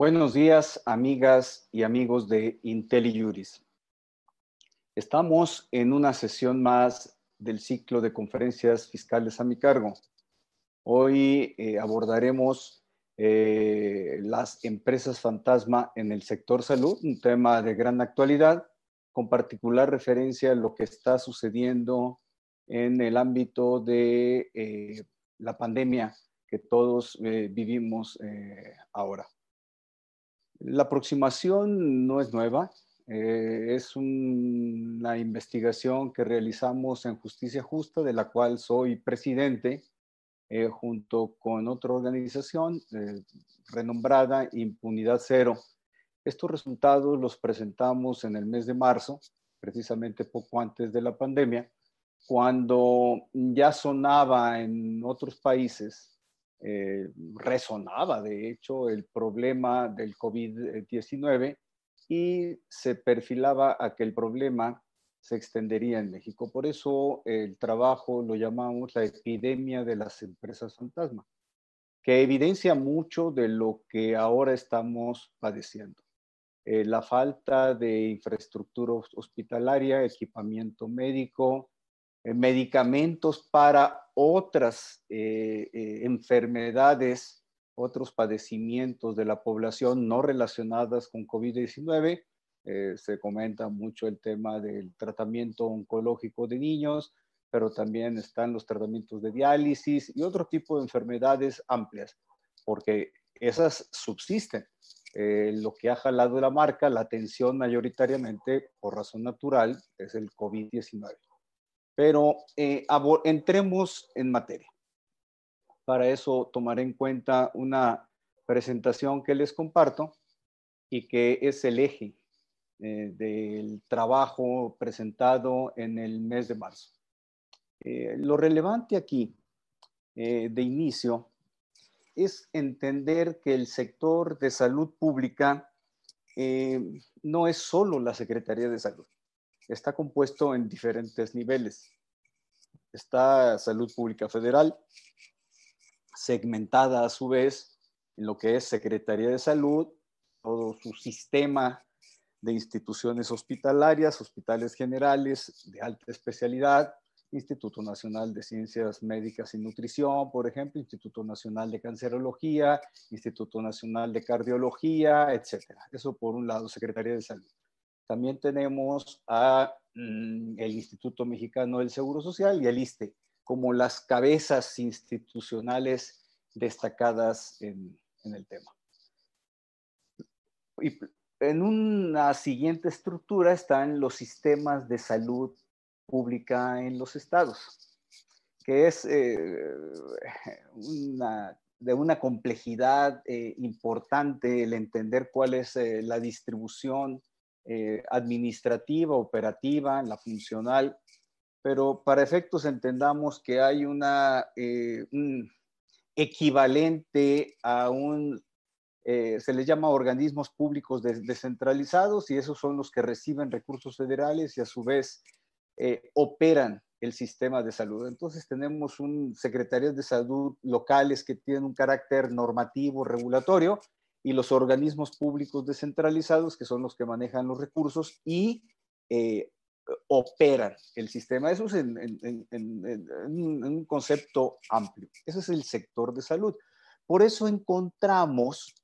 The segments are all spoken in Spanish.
Buenos días, amigas y amigos de IntelliJuris. Estamos en una sesión más del ciclo de conferencias fiscales a mi cargo. Hoy eh, abordaremos eh, las empresas fantasma en el sector salud, un tema de gran actualidad, con particular referencia a lo que está sucediendo en el ámbito de eh, la pandemia que todos vivimos ahora. La aproximación no es nueva, eh, es una investigación que realizamos en Justicia Justa, de la cual soy presidente, eh, junto con otra organización eh, renombrada Impunidad Cero. Estos resultados los presentamos en el mes de marzo, precisamente poco antes de la pandemia, cuando ya sonaba en otros países eh, resonaba, de hecho, el problema del COVID-19 y se perfilaba a que el problema se extendería en México. Por eso el trabajo lo llamamos la epidemia de las empresas fantasma, que evidencia mucho de lo que ahora estamos padeciendo. Eh, la falta de infraestructura hospitalaria, equipamiento médico, medicamentos para otras eh, eh, enfermedades, otros padecimientos de la población no relacionadas con COVID-19. se comenta mucho el tema del tratamiento oncológico de niños, pero también están los tratamientos de diálisis y otro tipo de enfermedades amplias, porque esas subsisten. lo que ha jalado la marca, la atención mayoritariamente por razón natural, es el COVID-19. Pero eh, entremos en materia. Para eso tomaré en cuenta una presentación que les comparto y que es el eje eh, del trabajo presentado en el mes de marzo. Eh, lo relevante aquí de inicio es entender que el sector de salud pública no es solo la Secretaría de Salud está compuesto en diferentes niveles. Está Salud Pública Federal, segmentada a su vez en lo que es Secretaría de Salud, todo su sistema de instituciones hospitalarias, hospitales generales de alta especialidad, Instituto Nacional de Ciencias Médicas y Nutrición, por ejemplo, Instituto Nacional de Cancerología, Instituto Nacional de Cardiología, etcétera. Eso por un lado, Secretaría de Salud. También tenemos a mm, el Instituto Mexicano del Seguro Social y el ISTE como las cabezas institucionales destacadas en, en el tema. Y en una siguiente estructura están los sistemas de salud pública en los estados, que es eh, una, de una complejidad eh, importante el entender cuál es eh, la distribución eh, administrativa, operativa, la funcional, pero para efectos entendamos que hay una, eh, un equivalente a un, eh, se les llama organismos públicos descentralizados y esos son los que reciben recursos federales y a su vez operan el sistema de salud. Entonces tenemos un secretario de salud locales que tienen un carácter normativo, regulatorio, y los organismos públicos descentralizados, que son los que manejan los recursos y eh, operan el sistema. Eso es en, un concepto amplio. Ese es el sector de salud. Por eso encontramos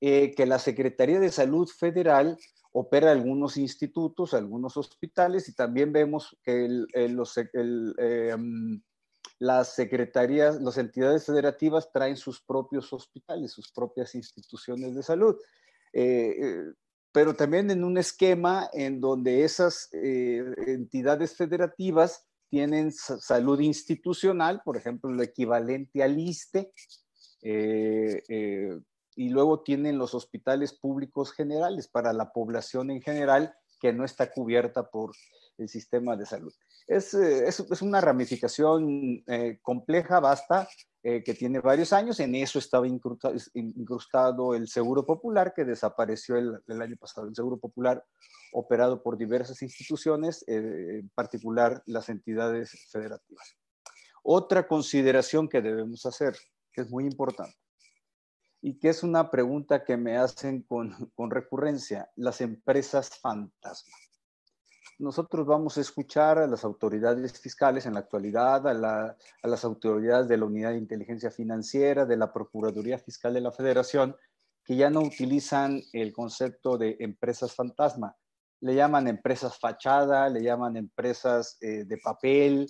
eh, que la Secretaría de Salud Federal opera algunos institutos, algunos hospitales y también vemos que los, el, eh, mm, las secretarías, las entidades federativas traen sus propios hospitales, sus propias instituciones de salud. Eh, eh, pero también en un esquema en donde esas eh, entidades federativas tienen salud institucional, por ejemplo, lo equivalente al ISTE, y luego tienen los hospitales públicos generales para la población en general que no está cubierta por el sistema de salud. Es, eh, es, es una ramificación eh, compleja, vasta, eh, que tiene varios años. En eso estaba incrustado, el Seguro Popular, que desapareció el, el, año pasado. El Seguro Popular, operado por diversas instituciones, en particular las entidades federativas. Otra consideración que debemos hacer, que es muy importante. y que es una pregunta que me hacen con, con recurrencia, las empresas fantasma. Nosotros vamos a escuchar a las autoridades fiscales en la actualidad, a, las autoridades de la Unidad de Inteligencia Financiera, de la Procuraduría Fiscal de la Federación, que ya no utilizan el concepto de empresas fantasma. Le llaman empresas fachada, le llaman empresas eh, de papel,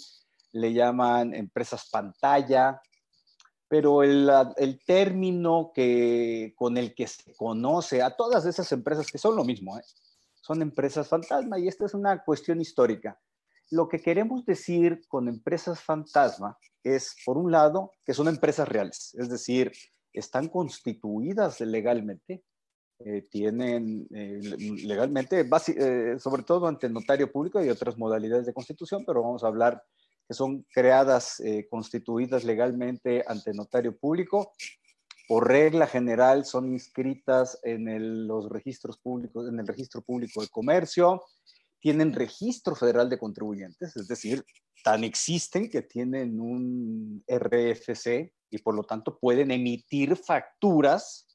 le llaman empresas pantalla, pero el, el, término que, con el que se conoce a todas esas empresas, que son lo mismo, ¿eh? Son empresas fantasma, y esta es una cuestión histórica. Lo que queremos decir con empresas fantasma es, por un lado, que son empresas reales, es decir, están constituidas legalmente, eh, tienen eh, legalmente, eh, sobre todo ante notario público y otras modalidades de constitución, pero vamos a hablar que son creadas, constituidas legalmente ante notario público. Por regla general son inscritas en los registros públicos, en el registro público de comercio, tienen registro federal de contribuyentes, es decir, tan existen que tienen un RFC y por lo tanto pueden emitir facturas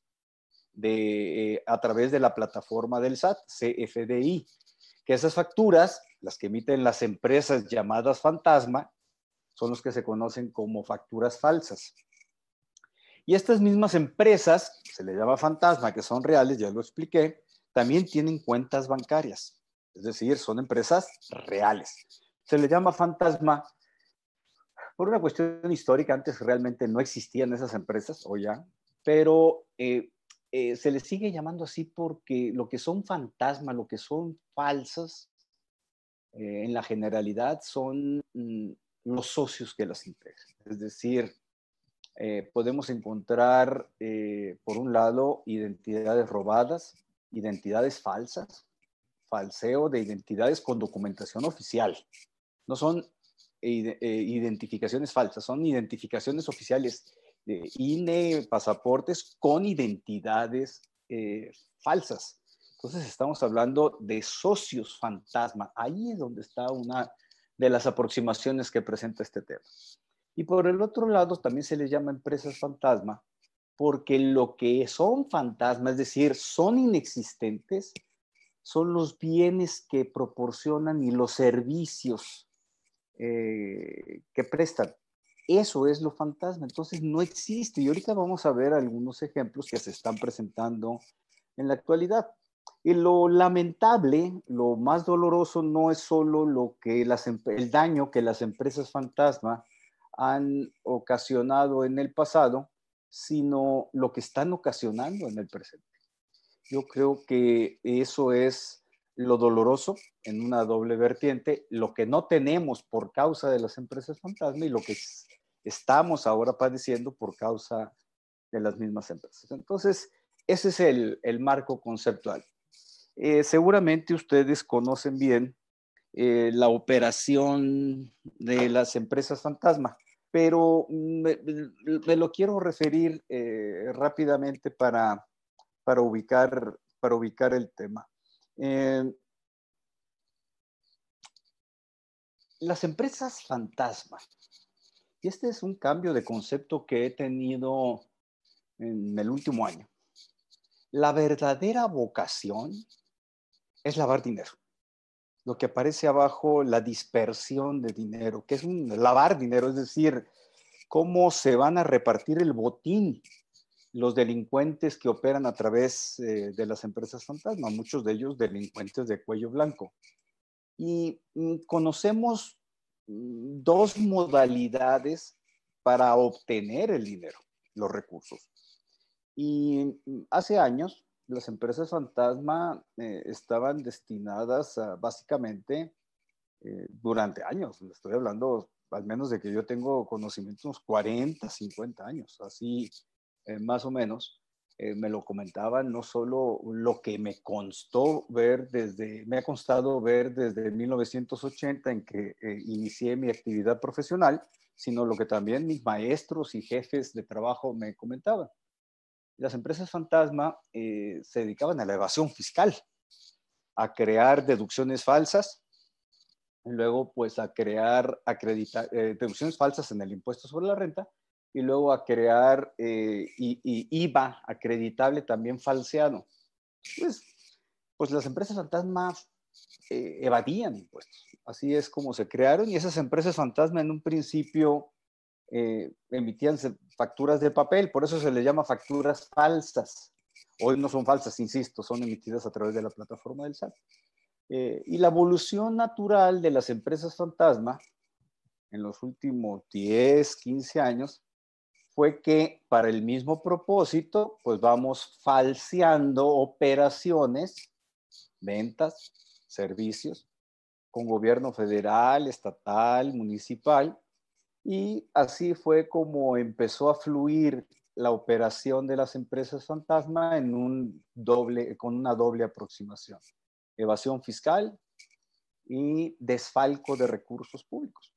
eh, a través de la plataforma del SAT, CFDI, que esas facturas, las que emiten las empresas llamadas fantasma, son los que se conocen como facturas falsas. Y estas mismas empresas, se les llama fantasma, que son reales, ya lo expliqué, también tienen cuentas bancarias, es decir, son empresas reales. Se les llama fantasma por una cuestión histórica, antes realmente no existían esas empresas, o ya, pero eh, eh, se les sigue llamando así porque lo que son fantasmas, lo que son falsas, eh, en la generalidad son mm, los socios que las integran. Es decir, podemos encontrar, por un lado, identidades robadas, identidades falsas, falseo de identidades con documentación oficial. No son eh, identificaciones falsas, son identificaciones oficiales de INE, pasaportes con identidades eh, falsas. Entonces estamos hablando de socios fantasma. Ahí es donde está una de las aproximaciones que presenta este tema. Y por el otro lado, también se les llama empresas fantasma, porque lo que son fantasmas, es decir, son inexistentes, son los bienes que proporcionan y los servicios eh, que prestan. Eso es lo fantasma. Entonces no existe. Y ahorita vamos a ver algunos ejemplos que se están presentando en la actualidad. Y lo lamentable, lo más doloroso no es solo lo que las, el daño que las empresas fantasma han ocasionado en el pasado, sino lo que están ocasionando en el presente. Yo creo que eso es lo doloroso en una doble vertiente, lo que no tenemos por causa de las empresas fantasma y lo que estamos ahora padeciendo por causa de las mismas empresas. Entonces, ese es el, marco conceptual. Eh, seguramente ustedes conocen bien eh, la operación de las empresas fantasma, pero me, lo quiero referir eh, rápidamente para, para, ubicar, para ubicar el tema. Eh, las empresas fantasma. Y este es un cambio de concepto que he tenido en el último año. La verdadera vocación es lavar dinero. Lo que aparece abajo, la dispersión de dinero, que es un lavar dinero, es decir, cómo se van a repartir el botín los delincuentes que operan a través eh, de las empresas fantasma, muchos de ellos delincuentes de cuello blanco. Y mm, conocemos mm, dos modalidades para obtener el dinero, los recursos. Y mm, hace años las empresas fantasma eh, estaban destinadas a, básicamente eh, durante años, estoy hablando al menos de que yo tengo conocimientos 40, 50 años, así eh, más o menos, eh, me lo comentaban, no solo lo que me constó ver desde, me ha constado ver desde 1980 en que eh, inicié mi actividad profesional, sino lo que también mis maestros y jefes de trabajo me comentaban. Las empresas fantasma se dedicaban a la evasión fiscal, a crear deducciones falsas, luego pues a crear deducciones falsas en el impuesto sobre la renta y luego a crear eh, y, IVA acreditable también falseado. Pues, pues las empresas fantasmas eh, evadían impuestos. Así es como se crearon y esas empresas fantasma en un principio eh, emitían facturas de papel, por eso se les llama facturas falsas. Hoy no son falsas, insisto, son emitidas a través de la plataforma del SAT. Eh, y la evolución natural de las empresas fantasma en los últimos 10, 15 años fue que para el mismo propósito, pues vamos falseando operaciones, ventas, servicios con gobierno federal, estatal, municipal, y así fue como empezó a fluir la operación de las empresas fantasma en un doble, con una doble aproximación. Evasión fiscal y desfalco de recursos públicos.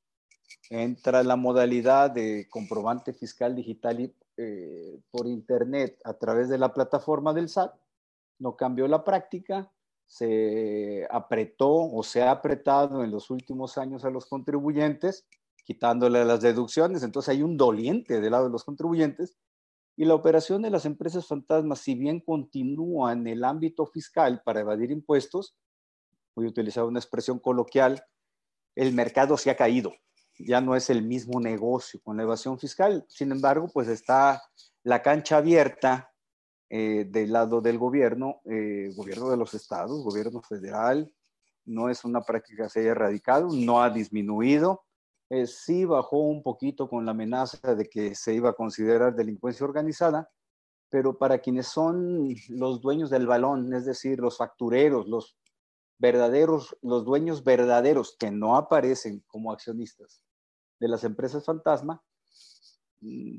Entra la modalidad de comprobante fiscal digital eh, por Internet a través de la plataforma del SAT. No cambió la práctica, se apretó o se ha apretado en los últimos años a los contribuyentes, quitándole las deducciones. Entonces hay un doliente del lado de los contribuyentes. Y la operación de las empresas fantasmas, si bien continúa en el ámbito fiscal para evadir impuestos, voy a utilizar una expresión coloquial, el mercado se ha caído. Ya no es el mismo negocio con la evasión fiscal. Sin embargo, pues está la cancha abierta eh, del lado del gobierno, eh, gobierno de los estados, gobierno federal, no es una práctica que se haya erradicado, no ha disminuido, eh, sí bajó un poquito con la amenaza de que se iba a considerar delincuencia organizada, pero para quienes son los dueños del balón, es decir, los factureros, los verdaderos, los dueños verdaderos que no aparecen como accionistas de las empresas fantasma, mm,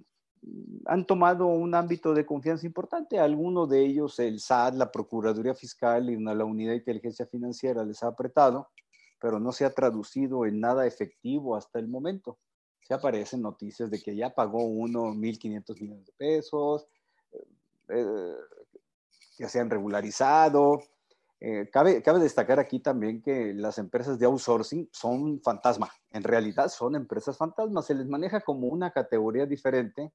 han tomado un ámbito de confianza importante. Algunos de ellos, el SAT, la Procuraduría Fiscal y la Unidad de Inteligencia Financiera les ha apretado, pero no se ha traducido en nada efectivo hasta el momento. Se aparecen noticias de que ya pagó uno 1.500 millones de pesos, eh, eh, que se han regularizado. Eh, cabe, cabe destacar aquí también que las empresas de outsourcing son fantasma. En realidad son empresas fantasmas. Se les maneja como una categoría diferente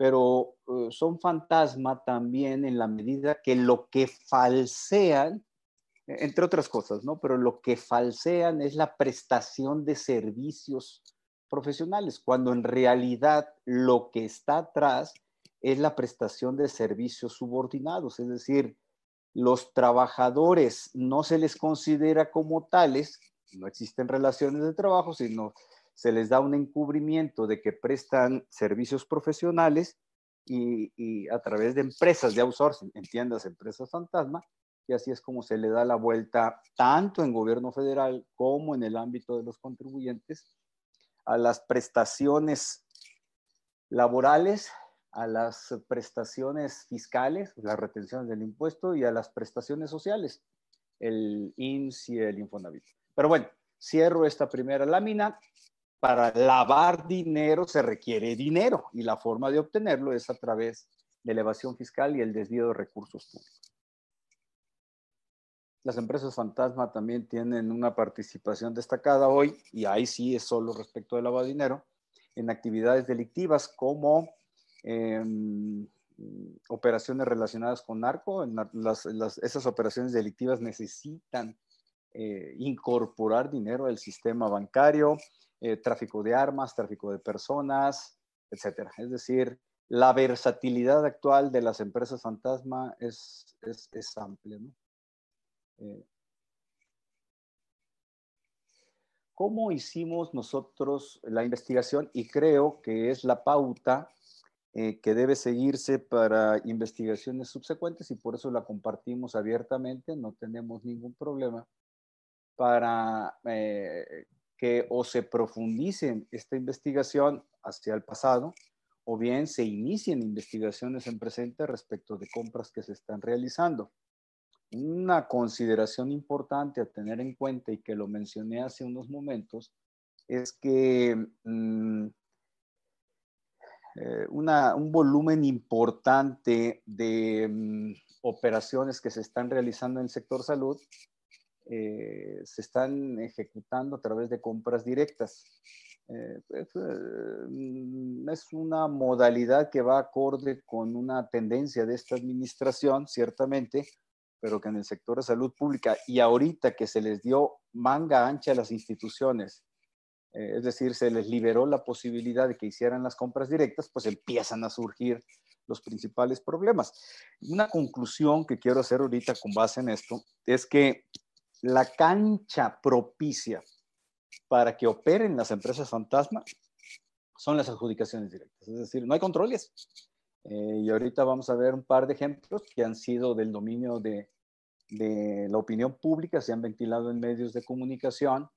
pero eh, son fantasma también en la medida que lo que falsean, entre otras cosas, ¿no? Pero lo que falsean es la prestación de servicios profesionales, cuando en realidad lo que está atrás es la prestación de servicios subordinados, es decir, los trabajadores no se les considera como tales, no existen relaciones de trabajo, sino se les da un encubrimiento de que prestan servicios profesionales y, a través de empresas de outsourcing, entiendas, empresas fantasma, y así es como se le da la vuelta tanto en gobierno federal como en el ámbito de los contribuyentes a las prestaciones laborales, a las prestaciones fiscales, las retenciones del impuesto y a las prestaciones sociales, el IMSS y el Infonavit. Pero bueno, cierro esta primera lámina para lavar dinero se requiere dinero y la forma de obtenerlo es a través de la evasión fiscal y el desvío de recursos públicos. Las empresas fantasma también tienen una participación destacada hoy, y ahí sí es solo respecto del lavado de dinero, en actividades delictivas como em, operaciones relacionadas con narco. esas operaciones delictivas necesitan eh, incorporar dinero al sistema bancario, eh, tráfico de armas, tráfico de personas, etcétera. Es decir, la versatilidad actual de las empresas fantasma es, es, amplia. Eh, ¿Cómo hicimos nosotros la investigación? Y creo que es la pauta eh, que debe seguirse para investigaciones subsecuentes y por eso la compartimos abiertamente, no tenemos ningún problema para que o se profundice esta investigación hacia el pasado o bien se inicien investigaciones en presente respecto de compras que se están realizando. Una consideración importante a tener en cuenta y que lo mencioné hace unos momentos es que mm, eh, un volumen importante de mm, operaciones que se están realizando en el sector salud eh, se están ejecutando a través de compras directas. Eh, es, es, una modalidad que va acorde con una tendencia de esta administración, ciertamente, pero que en el sector de salud pública y ahorita que se les dio manga ancha a las instituciones, eh, es decir, se les liberó la posibilidad de que hicieran las compras directas, pues empiezan a surgir los principales problemas. Una conclusión que quiero hacer ahorita con base en esto es que la cancha propicia para que operen las empresas fantasma son las adjudicaciones directas, es decir, no hay controles. Eh, y ahorita vamos a ver un par de ejemplos que han sido del dominio de, de la opinión pública, se han ventilado en medios de comunicación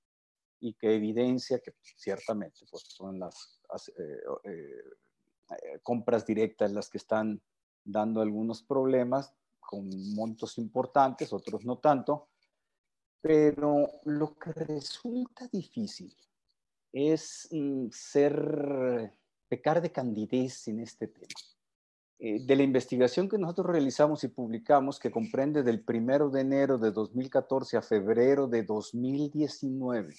y que evidencia que ciertamente pues, son las eh, eh, compras directas las que están dando algunos problemas con montos importantes, otros no tanto, pero lo que resulta difícil es mm, ser, pecar de candidez en este tema. Eh, de la investigación que nosotros realizamos y publicamos, que comprende del primero de enero de 2014 a febrero de 2019,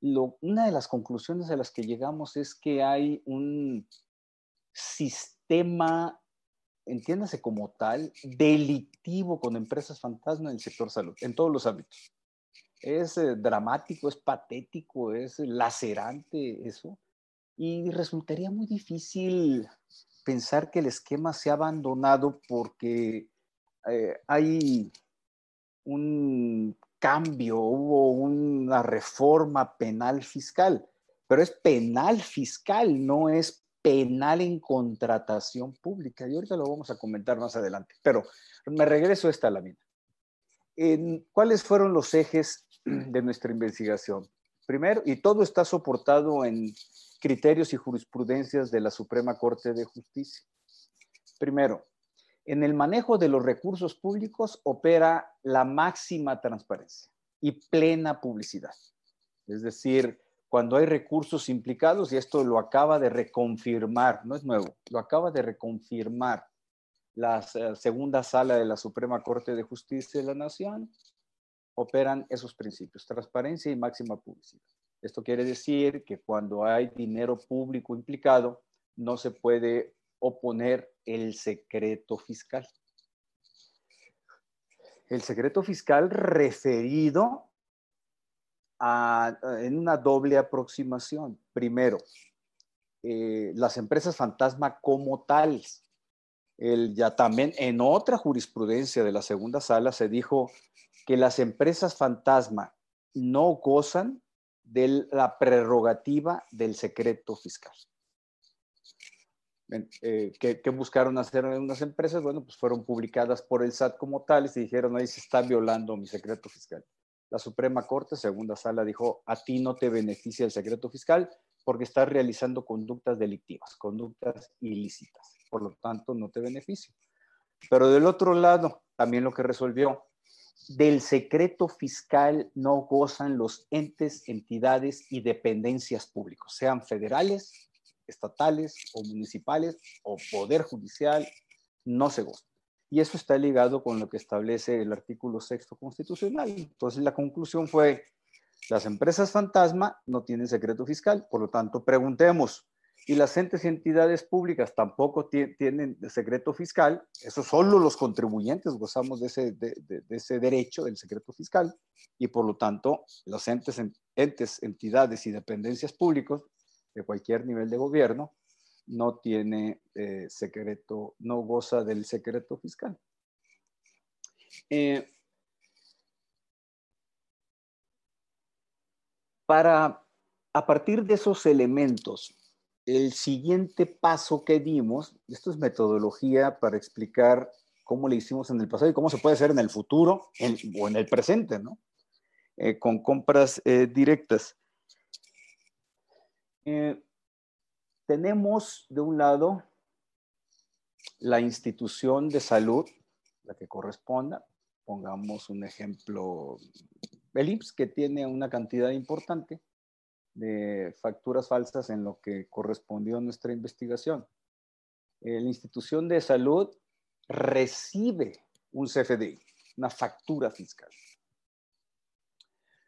una de las conclusiones a las que llegamos es que hay un sistema, entiéndase como tal, delictivo con empresas fantasma en el sector salud, en todos los ámbitos. Es eh, dramático, es patético, es lacerante eso. Y resultaría muy difícil pensar que el esquema se ha abandonado porque eh, hay un cambio, hubo una reforma penal fiscal, pero es penal fiscal, no es penal en contratación pública. Y ahorita lo vamos a comentar más adelante, pero me regreso a esta lámina. ¿Cuáles fueron los ejes de nuestra investigación? Primero, y todo está soportado en criterios y jurisprudencias de la Suprema Corte de Justicia. Primero, en el manejo de los recursos públicos opera la máxima transparencia y plena publicidad. Es decir, cuando hay recursos implicados, y esto lo acaba de reconfirmar, no es nuevo, lo acaba de reconfirmar la eh, segunda sala de la Suprema Corte de Justicia de la Nación, operan esos principios, transparencia y máxima publicidad. Esto quiere decir que cuando hay dinero público implicado, no se puede oponer el secreto fiscal. El secreto fiscal referido a, en una doble aproximación. Primero, eh, las empresas fantasma como tales. El, ya también en otra jurisprudencia de la segunda sala se dijo que las empresas fantasma no gozan de la prerrogativa del secreto fiscal. Eh, ¿qué, buscaron hacer en unas empresas? Bueno, pues fueron publicadas por el SAT como tales y dijeron, ahí se está violando mi secreto fiscal. La Suprema Corte, segunda sala, dijo, a ti no te beneficia el secreto fiscal porque estás realizando conductas delictivas, conductas ilícitas. Por lo tanto, no te beneficia. Pero del otro lado, también lo que resolvió, del secreto fiscal no gozan los entes, entidades y dependencias públicos, sean federales, estatales o municipales o poder judicial, no se gozan. Y eso está ligado con lo que establece el artículo sexto constitucional. Entonces la conclusión fue, las empresas fantasma no tienen secreto fiscal, por lo tanto preguntemos, y las entes y entidades públicas tampoco tienen secreto fiscal, eso solo los contribuyentes gozamos de ese, de, ese derecho del secreto fiscal y por lo tanto los entes, entes, entidades y dependencias públicos de cualquier nivel de gobierno no tiene eh, secreto, no goza del secreto fiscal. Eh, para, a partir de esos elementos, el siguiente paso que dimos, esto es metodología para explicar cómo le hicimos en el pasado y cómo se puede hacer en el futuro o en el presente, ¿no? Eh, con compras eh, directas. Eh, tenemos de un lado la institución de salud, la que corresponda. Pongamos un ejemplo, el IPS, que tiene una cantidad importante de facturas falsas en lo que correspondió a nuestra investigación. La institución de salud recibe un CFDI, una factura fiscal.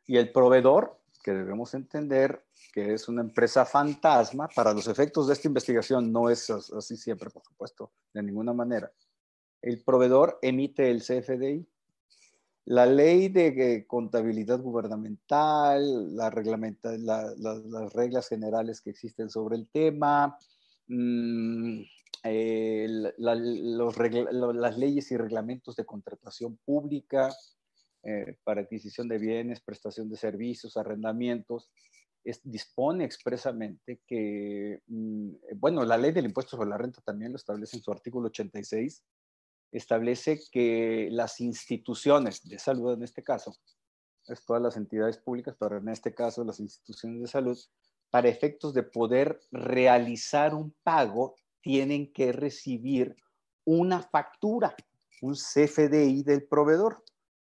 Y el proveedor, que debemos entender que es una empresa fantasma. Para los efectos de esta investigación no es así siempre, por supuesto, de ninguna manera. El proveedor emite el CFDI. La ley de contabilidad gubernamental, la reglamenta, las reglas generales que existen sobre el tema, mm, las leyes y reglamentos de contratación pública eh, para adquisición de bienes, prestación de servicios, arrendamientos, dispone expresamente que, mm, bueno, la ley del impuesto sobre la renta también lo establece en su artículo 86, establece que las instituciones de salud en este caso, es todas las entidades públicas, pero en este caso las instituciones de salud, para efectos de poder realizar un pago, tienen que recibir una factura, un CFDI del proveedor,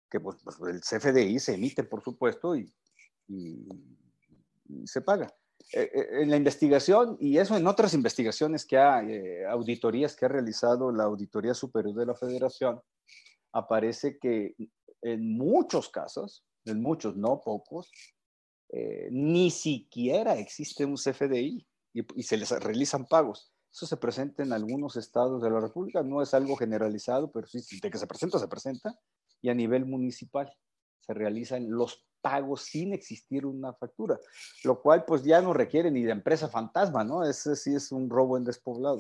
que pues, pues, el CFDI se emite, por supuesto, y, se paga. Eh, eh, en la investigación, y eso en otras investigaciones que hay, eh, auditorías que ha realizado la Auditoría Superior de la Federación, aparece que en muchos casos, en muchos, no pocos, ni siquiera existe un CFDI y, y se les realizan pagos. Eso se presenta en algunos estados de la República, no es algo generalizado, pero sí, de que se presenta, se presenta, y a nivel municipal se realizan los pagos sin existir una factura, lo cual pues ya no requiere ni de empresa fantasma, ¿no? Ese sí es un robo en despoblado.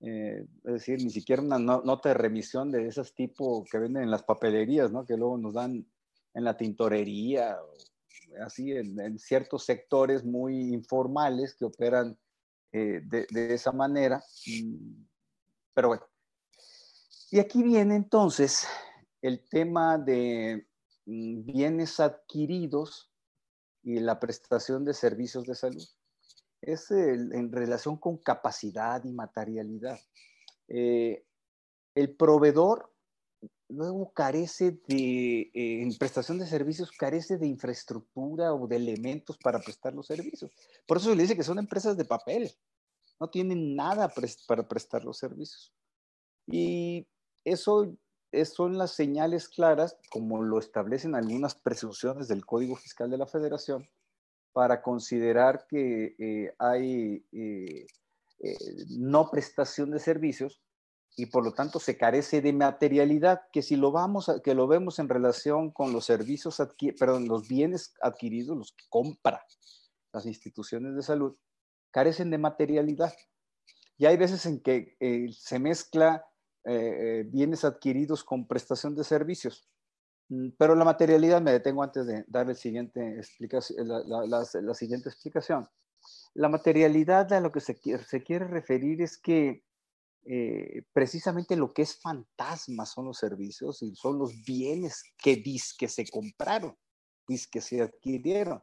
Eh, es decir, ni siquiera una nota de remisión de esos tipo que venden en las papelerías, ¿no? Que luego nos dan en la tintorería, así, en, ciertos sectores muy informales que operan eh, de, de, esa manera. Mm, pero bueno. Y aquí viene entonces el tema de bienes adquiridos y la prestación de servicios de salud. Es en relación con capacidad y materialidad. Eh, el proveedor luego carece de, eh, en prestación de servicios, carece de infraestructura o de elementos para prestar los servicios. Por eso se le dice que son empresas de papel. No tienen nada para prestar los servicios. Y eso son las señales claras, como lo establecen algunas presunciones del Código Fiscal de la Federación, para considerar que eh, hay eh, eh, no prestación de servicios y por lo tanto se carece de materialidad, que si lo vamos que lo vemos en relación con los servicios perdón, los bienes adquiridos, los que compra las instituciones de salud, carecen de materialidad. Y hay veces en que se mezcla eh, bienes adquiridos con prestación de servicios. Mm, pero la materialidad, me detengo antes de dar explicación, la, siguiente explicación. La materialidad a lo que se quiere, referir es que eh, precisamente lo que es fantasma son los servicios y son los bienes que, que se compraron, que se adquirieron.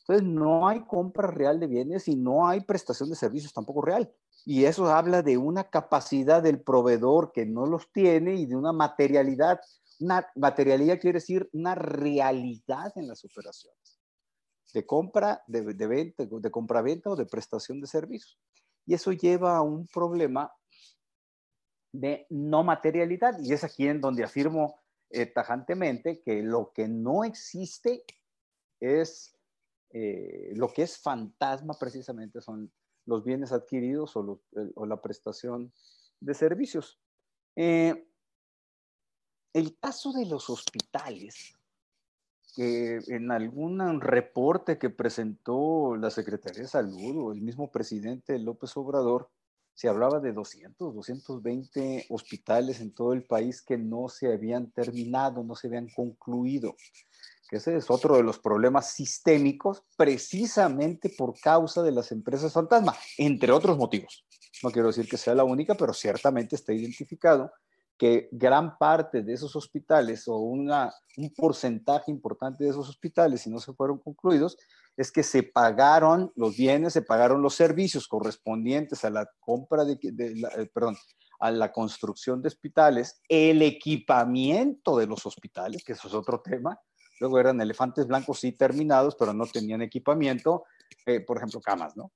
Entonces, no hay compra real de bienes y no hay prestación de servicios tampoco real. Y eso habla de una capacidad del proveedor que no los tiene y de una materialidad. Una materialidad quiere decir una realidad en las operaciones de compra, de, venta, de compra-venta o de prestación de servicios. Y eso lleva a un problema de no materialidad. Y es aquí en donde afirmo eh, tajantemente que lo que no existe es eh, lo que es fantasma precisamente son los bienes adquiridos o, la prestación de servicios. Eh, el caso de los hospitales, que en algún reporte que presentó la Secretaría de Salud o el mismo presidente López Obrador, se hablaba de 200, 220 hospitales en todo el país que no se habían terminado, no se habían concluido ese es otro de los problemas sistémicos precisamente por causa de las empresas fantasma, entre otros motivos. No quiero decir que sea la única, pero ciertamente está identificado que gran parte de esos hospitales o un porcentaje importante de esos hospitales, si no se fueron concluidos, es que se pagaron los bienes, se pagaron los servicios correspondientes a la compra de, eh, perdón, a la construcción de hospitales, el equipamiento de los hospitales, que eso es otro tema, Luego eran elefantes blancos sí terminados, pero no tenían equipamiento, eh, por ejemplo, camas, ¿no?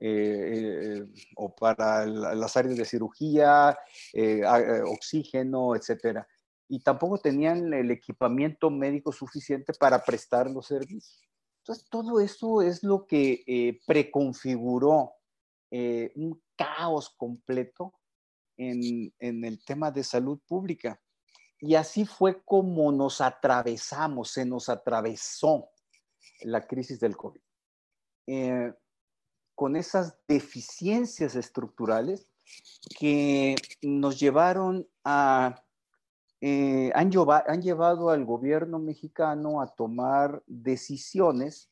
Eh, eh, o para las áreas de cirugía, oxígeno, etcétera. Y tampoco tenían el equipamiento médico suficiente para prestar los servicios. Entonces, todo eso es lo que eh, preconfiguró eh, un caos completo en, en, el tema de salud pública. Y así fue como nos atravesamos, se nos atravesó la crisis del COVID. Eh, con esas deficiencias estructurales que nos llevaron a, eh, han, han llevado al gobierno mexicano a tomar decisiones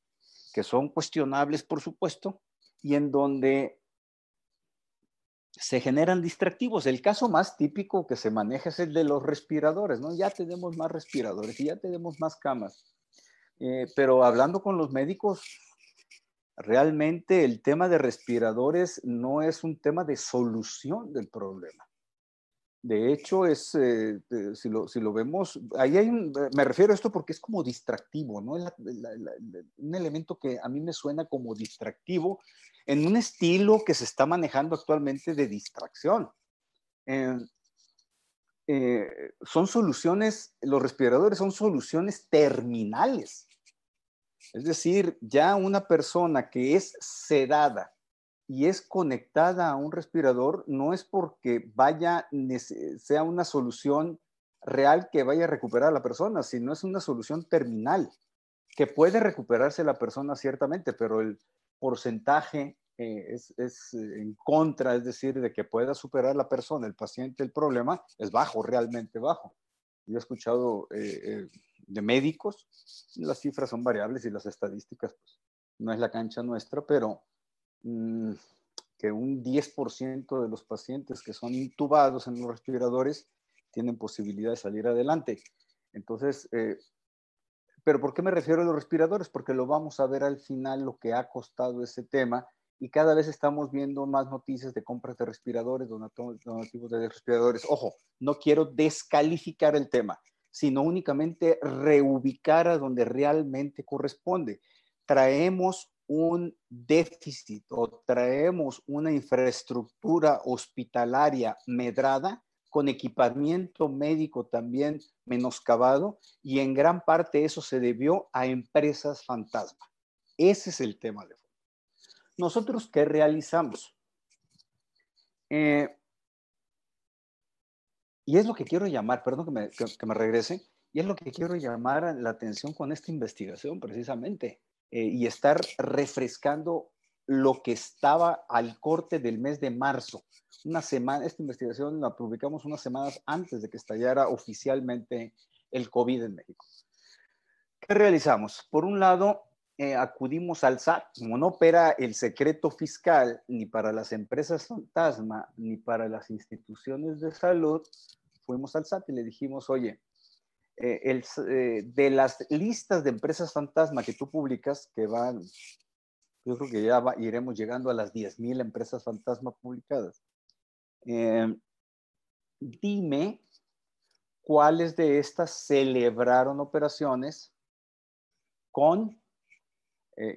que son cuestionables, por supuesto, y en donde se generan distractivos. El caso más típico que se maneja es el de los respiradores, ¿no? Ya tenemos más respiradores y ya tenemos más camas. Eh, pero hablando con los médicos, realmente el tema de respiradores no es un tema de solución del problema. De hecho, es, eh, si, lo, si, lo, vemos, ahí un, me refiero a esto porque es como distractivo, ¿no? un elemento que a mí me suena como distractivo en un estilo que se está manejando actualmente de distracción. Eh, eh, son soluciones, los respiradores son soluciones terminales. Es decir, ya una persona que es sedada y es conectada a un respirador no es porque vaya, sea una solución real que vaya a recuperar a la persona, sino es una solución terminal, que puede recuperarse la persona ciertamente, pero el porcentaje eh, es, es, en contra, es decir, de que pueda superar la persona, el paciente, el problema, es bajo, realmente bajo. Yo he escuchado eh, eh, de médicos, las cifras son variables y las estadísticas, pues, no es la cancha nuestra, pero Mm, que un 10% de los pacientes que son intubados en los respiradores tienen posibilidad de salir adelante. Entonces, eh, pero ¿por qué me refiero a los respiradores? Porque lo vamos a ver al final lo que ha costado ese tema y cada vez estamos viendo más noticias de compras de respiradores, donativos de respiradores. Ojo, no quiero descalificar el tema, sino únicamente reubicar a donde realmente corresponde. Traemos un déficit o traemos una infraestructura hospitalaria medrada con equipamiento médico también menoscabado y en gran parte eso se debió a empresas fantasma. Ese es el tema de fondo. Nosotros, ¿qué realizamos? Eh, y es lo que quiero llamar, perdón que me, que me regrese, y es lo que quiero llamar la atención con esta investigación precisamente. Eh, y estar refrescando lo que estaba al corte del mes de marzo. Una semana, esta investigación la publicamos unas semanas antes de que estallara oficialmente el COVID en México. ¿Qué realizamos? Por un lado, eh, acudimos al SAT. Como no opera el secreto fiscal ni para las empresas fantasma ni para las instituciones de salud, fuimos al SAT y le dijimos, oye, eh, el, eh, de las listas de empresas fantasma que tú publicas, que van, yo creo que ya iremos llegando a las 10.000 empresas fantasma publicadas. Eh, dime cuáles de estas celebraron operaciones con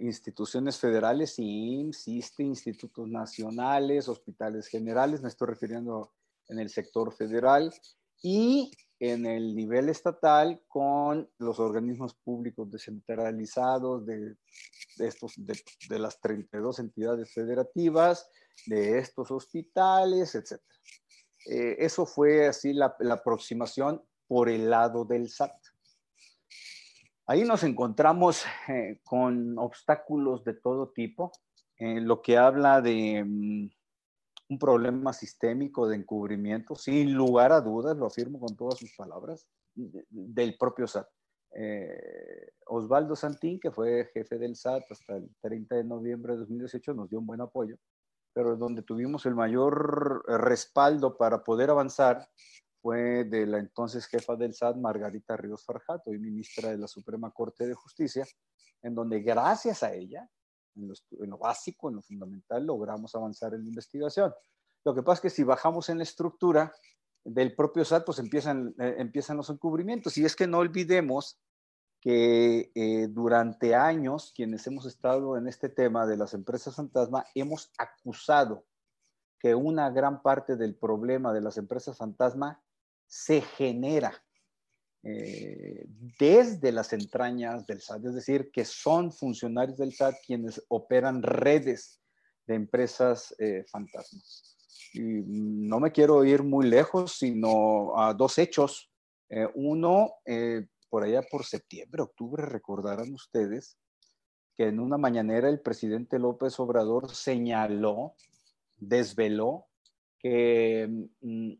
instituciones federales, IMSS, ISTE, institutos nacionales, hospitales generales, me estoy refiriendo en el sector federal, y en el nivel estatal con los organismos públicos descentralizados de, estos, de, las 32 entidades federativas, de estos hospitales, etc. Eh, eso fue así la, aproximación por el lado del SAT. Ahí nos encontramos eh, con obstáculos de todo tipo, eh, lo que habla de... Un problema sistémico de encubrimiento, sin lugar a dudas, lo afirmo con todas sus palabras, del propio SAT. Eh, Osvaldo Santín, que fue jefe del SAT hasta el 30 de noviembre de 2018, nos dio un buen apoyo, pero donde tuvimos el mayor respaldo para poder avanzar fue de la entonces jefa del SAT, Margarita Ríos Farjato, y ministra de la Suprema Corte de Justicia, en donde gracias a ella en lo, básico, en lo fundamental, logramos avanzar en la investigación. Lo que pasa es que si bajamos en la estructura del propio SAT, pues empiezan, eh, empiezan los encubrimientos. Y es que no olvidemos que eh, durante años, quienes hemos estado en este tema de las empresas fantasma, hemos acusado que una gran parte del problema de las empresas fantasma se genera eh, desde las entrañas del SAT, es decir, que son funcionarios del SAT quienes operan redes de empresas eh, fantasmas. Y no me quiero ir muy lejos, sino a dos hechos. Eh, uno, por allá por septiembre, octubre, recordarán ustedes que en una mañanera el presidente López Obrador señaló, desveló, que mm,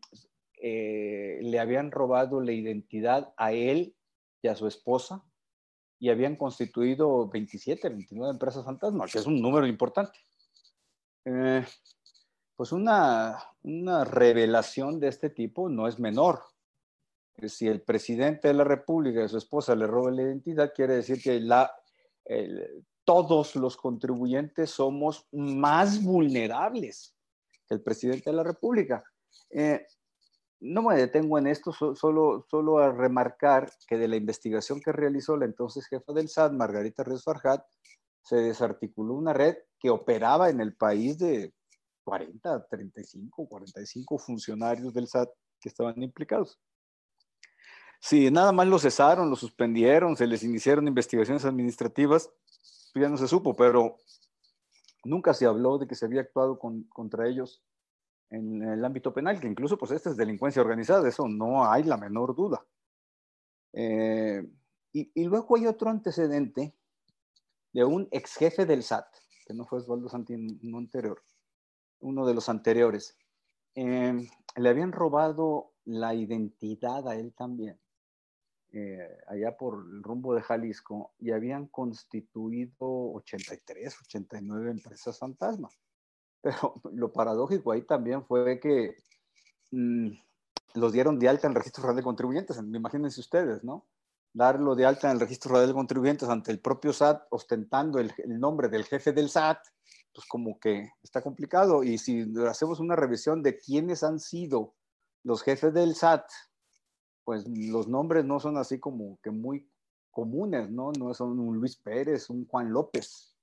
eh, le habían robado la identidad a él y a su esposa y habían constituido 27, 29 empresas fantasmas, que es un número importante. Eh, pues una, una revelación de este tipo no es menor. Si el presidente de la República y su esposa le roban la identidad, quiere decir que la, todos los contribuyentes somos más vulnerables que el presidente de la República. Eh, no me detengo en esto, solo, solo a remarcar que de la investigación que realizó la entonces jefa del SAT, Margarita Ríos Farjat, se desarticuló una red que operaba en el país de 40, 35, 45 funcionarios del SAT que estaban implicados. Si nada más lo cesaron, lo suspendieron, se les iniciaron investigaciones administrativas, pues ya no se supo, pero nunca se habló de que se había actuado contra ellos en el ámbito penal, que incluso pues esta es delincuencia organizada, eso no hay la menor duda. Eh, y, luego hay otro antecedente de un ex jefe del SAT, que no fue Osvaldo Santín, no anterior, uno de los anteriores. Eh, le habían robado la identidad a él también, eh, allá por el rumbo de Jalisco, y habían constituido 83, 89 empresas fantasmas. Pero lo paradójico ahí también fue que mm, los dieron de alta en el registro federal de contribuyentes. Imagínense ustedes, ¿no? Darlo de alta en el registro federal de contribuyentes ante el propio SAT, ostentando el, nombre del jefe del SAT, pues como que está complicado. Y si hacemos una revisión de quiénes han sido los jefes del SAT, pues los nombres no son así como que muy comunes, ¿no? No son un Luis Pérez, un Juan López,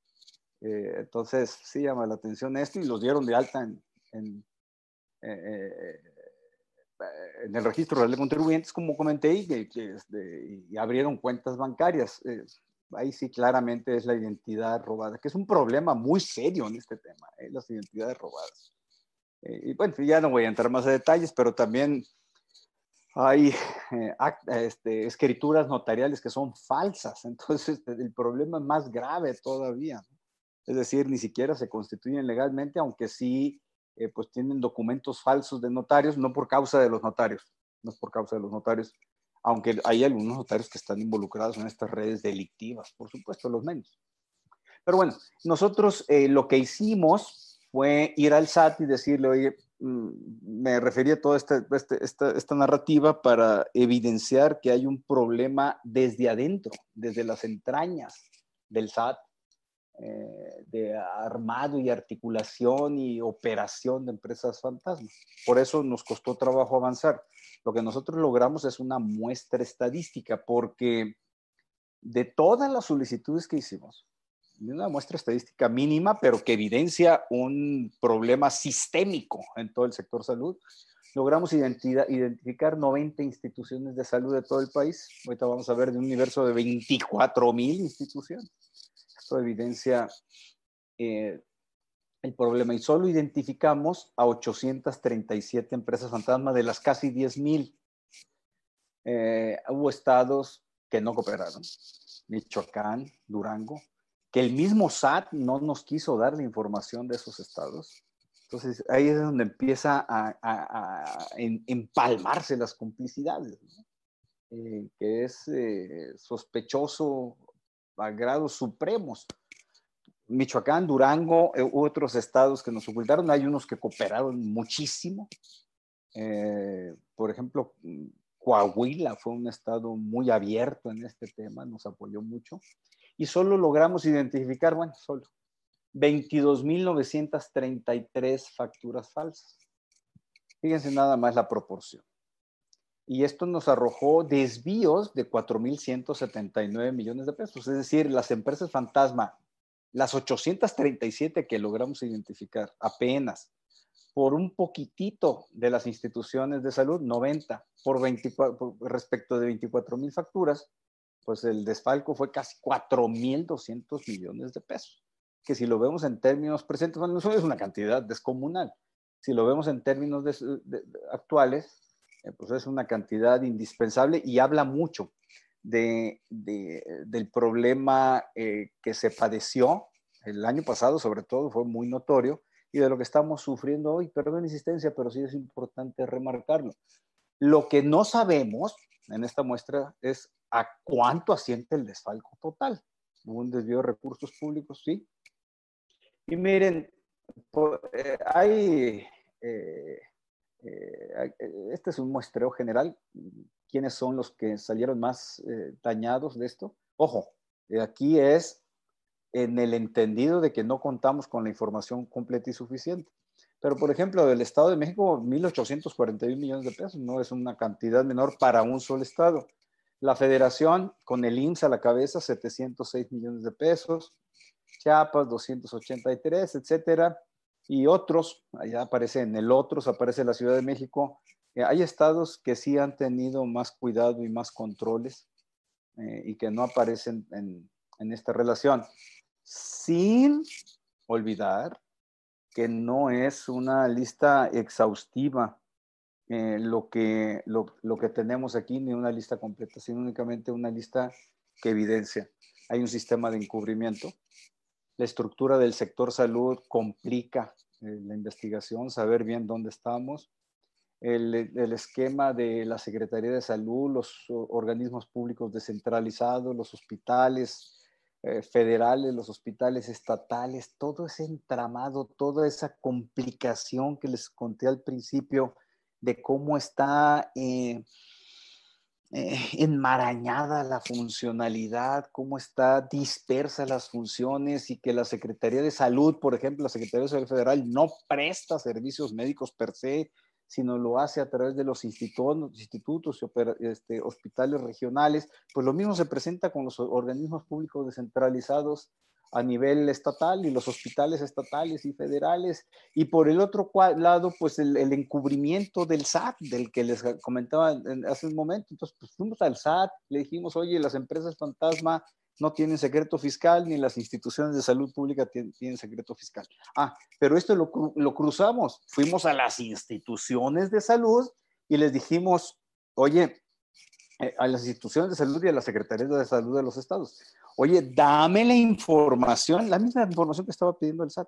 eh, entonces, sí llama la atención esto y los dieron de alta en, en, eh, eh, en el registro de contribuyentes, como comenté, y, que, este, y abrieron cuentas bancarias. ahí sí claramente es la identidad robada, que es un problema muy serio en este tema, las identidades robadas. y bueno, ya no voy a entrar más a detalles, pero también hay este, escrituras notariales que son falsas, entonces el problema es más grave todavía. Es decir, ni siquiera se constituyen legalmente, aunque sí eh, pues tienen documentos falsos de notarios, no por causa de los notarios, no es por causa de los notarios, aunque hay algunos notarios que están involucrados en estas redes delictivas, por supuesto, los menos. Pero bueno, nosotros eh, lo que hicimos fue ir al SAT y decirle, oye, mm, me refería a toda esta, este, esta, esta, narrativa para evidenciar que hay un problema desde adentro, desde las entrañas del SAT, eh, de armado y articulación y operación de empresas fantasmas. Por eso nos costó trabajo avanzar. Lo que nosotros logramos es una muestra estadística, porque de todas las solicitudes que hicimos, una muestra estadística mínima, pero que evidencia un problema sistémico en todo el sector salud, logramos identificar 90 instituciones de salud de todo el país. Ahorita vamos a ver de un universo de 24 mil instituciones evidencia eh, el problema y solo identificamos a 837 empresas fantasma de las casi 10.000. Eh, hubo estados que no cooperaron, Michoacán, Durango, que el mismo SAT no nos quiso dar la información de esos estados. Entonces ahí es donde empieza a, empalmarse las complicidades, eh, que es sospechoso a grados supremos. Michoacán, Durango, eh, otros estados que nos ocultaron, hay unos que cooperaron muchísimo. Eh, por ejemplo, Coahuila fue un estado muy abierto en este tema, nos apoyó mucho. Y solo logramos identificar, bueno, solo 22.933 facturas falsas. Fíjense nada más la proporción y esto nos arrojó desvíos de 4.179 millones de pesos. Es decir, las empresas fantasma, las 837 que logramos identificar apenas, por un poquitito de las instituciones de salud, 90 por 24, respecto de 24 mil facturas, pues el desfalco fue casi 4.200 millones de pesos, que si lo vemos en términos presentes, bueno, eso es una cantidad descomunal. Si lo vemos en términos actuales, pues es una cantidad indispensable y habla mucho de, del problema eh, que se padeció el año pasado, sobre todo, fue muy notorio, y de lo que estamos sufriendo hoy. Perdón insistencia, pero sí es importante remarcarlo. Lo que no sabemos en esta muestra es a cuánto asiente el desfalco total. un desvío de recursos públicos, sí. Y miren, eh, hay, eh, eh, este es un muestreo general. ¿Quiénes son los que salieron más dañados de esto? Ojo, aquí es en el entendido de que no contamos con la información completa y suficiente. Pero, por ejemplo, del Estado de México, 1.841 millones de pesos, no es una cantidad menor para un solo Estado. La Federación, con el IMSS a la cabeza, 706 millones de pesos. Chiapas, 283, etcétera. Y otros, allá aparece en el otros, aparece la Ciudad de México. Eh, hay estados que sí han tenido más cuidado y más controles eh, y que no aparecen en, esta relación sin olvidar que no es una lista exhaustiva eh, lo, que, lo, que tenemos aquí, ni una lista completa, sino únicamente una lista que evidencia. Hay un sistema de encubrimiento. La estructura del sector salud complica eh, la investigación, saber bien dónde estamos. El, el, esquema de la Secretaría de Salud, los organismos públicos descentralizados, los hospitales, eh, federales, los hospitales estatales, todo ese entramado, toda esa complicación que les conté al principio de cómo está eh, eh, enmarañada la funcionalidad, cómo está dispersa las funciones y que la Secretaría de Salud, por ejemplo, la Secretaría de Salud Federal no presta servicios médicos per se, sino lo hace a través de los institutos, y este, hospitales regionales, pues lo mismo se presenta con los organismos públicos descentralizados a nivel estatal y los hospitales estatales y federales. Y por el otro lado, pues el, encubrimiento del SAT, del que les comentaba hace un momento. Entonces, pues fuimos al SAT, le dijimos, oye, las empresas fantasma no tienen secreto fiscal, ni las instituciones de salud pública tienen, secreto fiscal. Ah, pero esto lo, lo, cruzamos. Fuimos a las instituciones de salud y les dijimos, oye, a las instituciones de salud y a la Secretaría de Salud de los estados, oye, dame la información, la misma información que estaba pidiendo el SAT.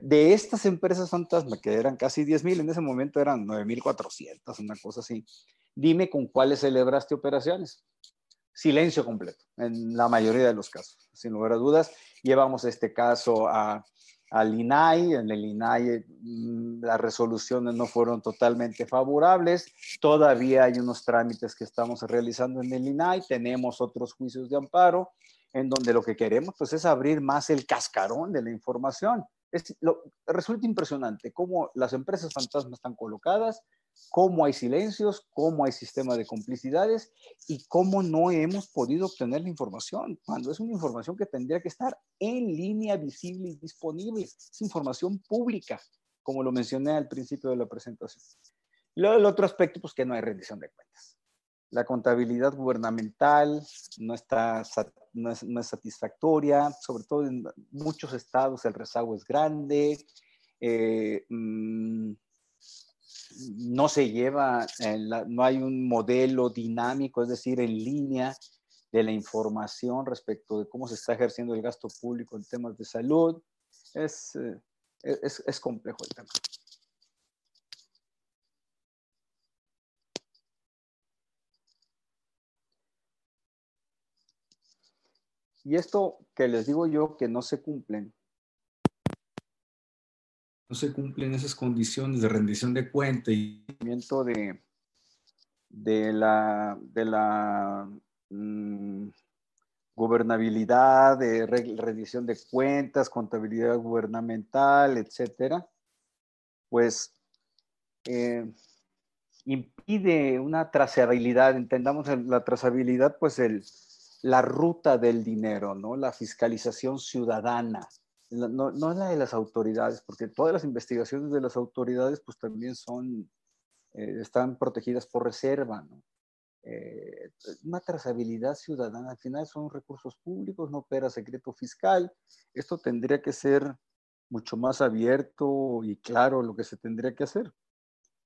De, estas empresas fantasma, que eran casi 10 mil, en ese momento eran 9.400, una cosa así. Dime con cuáles celebraste operaciones silencio completo en la mayoría de los casos. Sin lugar a dudas, llevamos este caso a, al INAI. En el INAI mm, las resoluciones no fueron totalmente favorables. Todavía hay unos trámites que estamos realizando en el INAI. Tenemos otros juicios de amparo en donde lo que queremos pues, es abrir más el cascarón de la información. Es, lo, resulta impresionante cómo las empresas fantasmas están colocadas, cómo hay silencios, cómo hay sistema de complicidades y cómo no hemos podido obtener la información, cuando es una información que tendría que estar en línea, visible y disponible. Es información pública, como lo mencioné al principio de la presentación. Luego el otro aspecto, pues que no hay rendición de cuentas. La contabilidad gubernamental no, está, no, es, satisfactoria, sobre todo en muchos estados el rezago es grande. Eh, mm, no se lleva, no hay un modelo dinámico, es decir, en línea de la información respecto de cómo se está ejerciendo el gasto público en temas de salud. Es, eh, es, complejo el tema. Y esto que les digo yo que no se cumplen, no se cumplen esas condiciones de rendición de cuenta y de, de la, de la mm, gobernabilidad, de rendición de cuentas, contabilidad gubernamental, etcétera, pues eh, impide una trazabilidad, entendamos la trazabilidad, pues el, la ruta del dinero, ¿no? La fiscalización ciudadana no, no la de las autoridades, porque todas las investigaciones de las autoridades pues también son, eh, están protegidas por reserva, ¿no? Eh, una trazabilidad ciudadana, al final son recursos públicos, no opera secreto fiscal, esto tendría que ser mucho más abierto y claro lo que se tendría que hacer.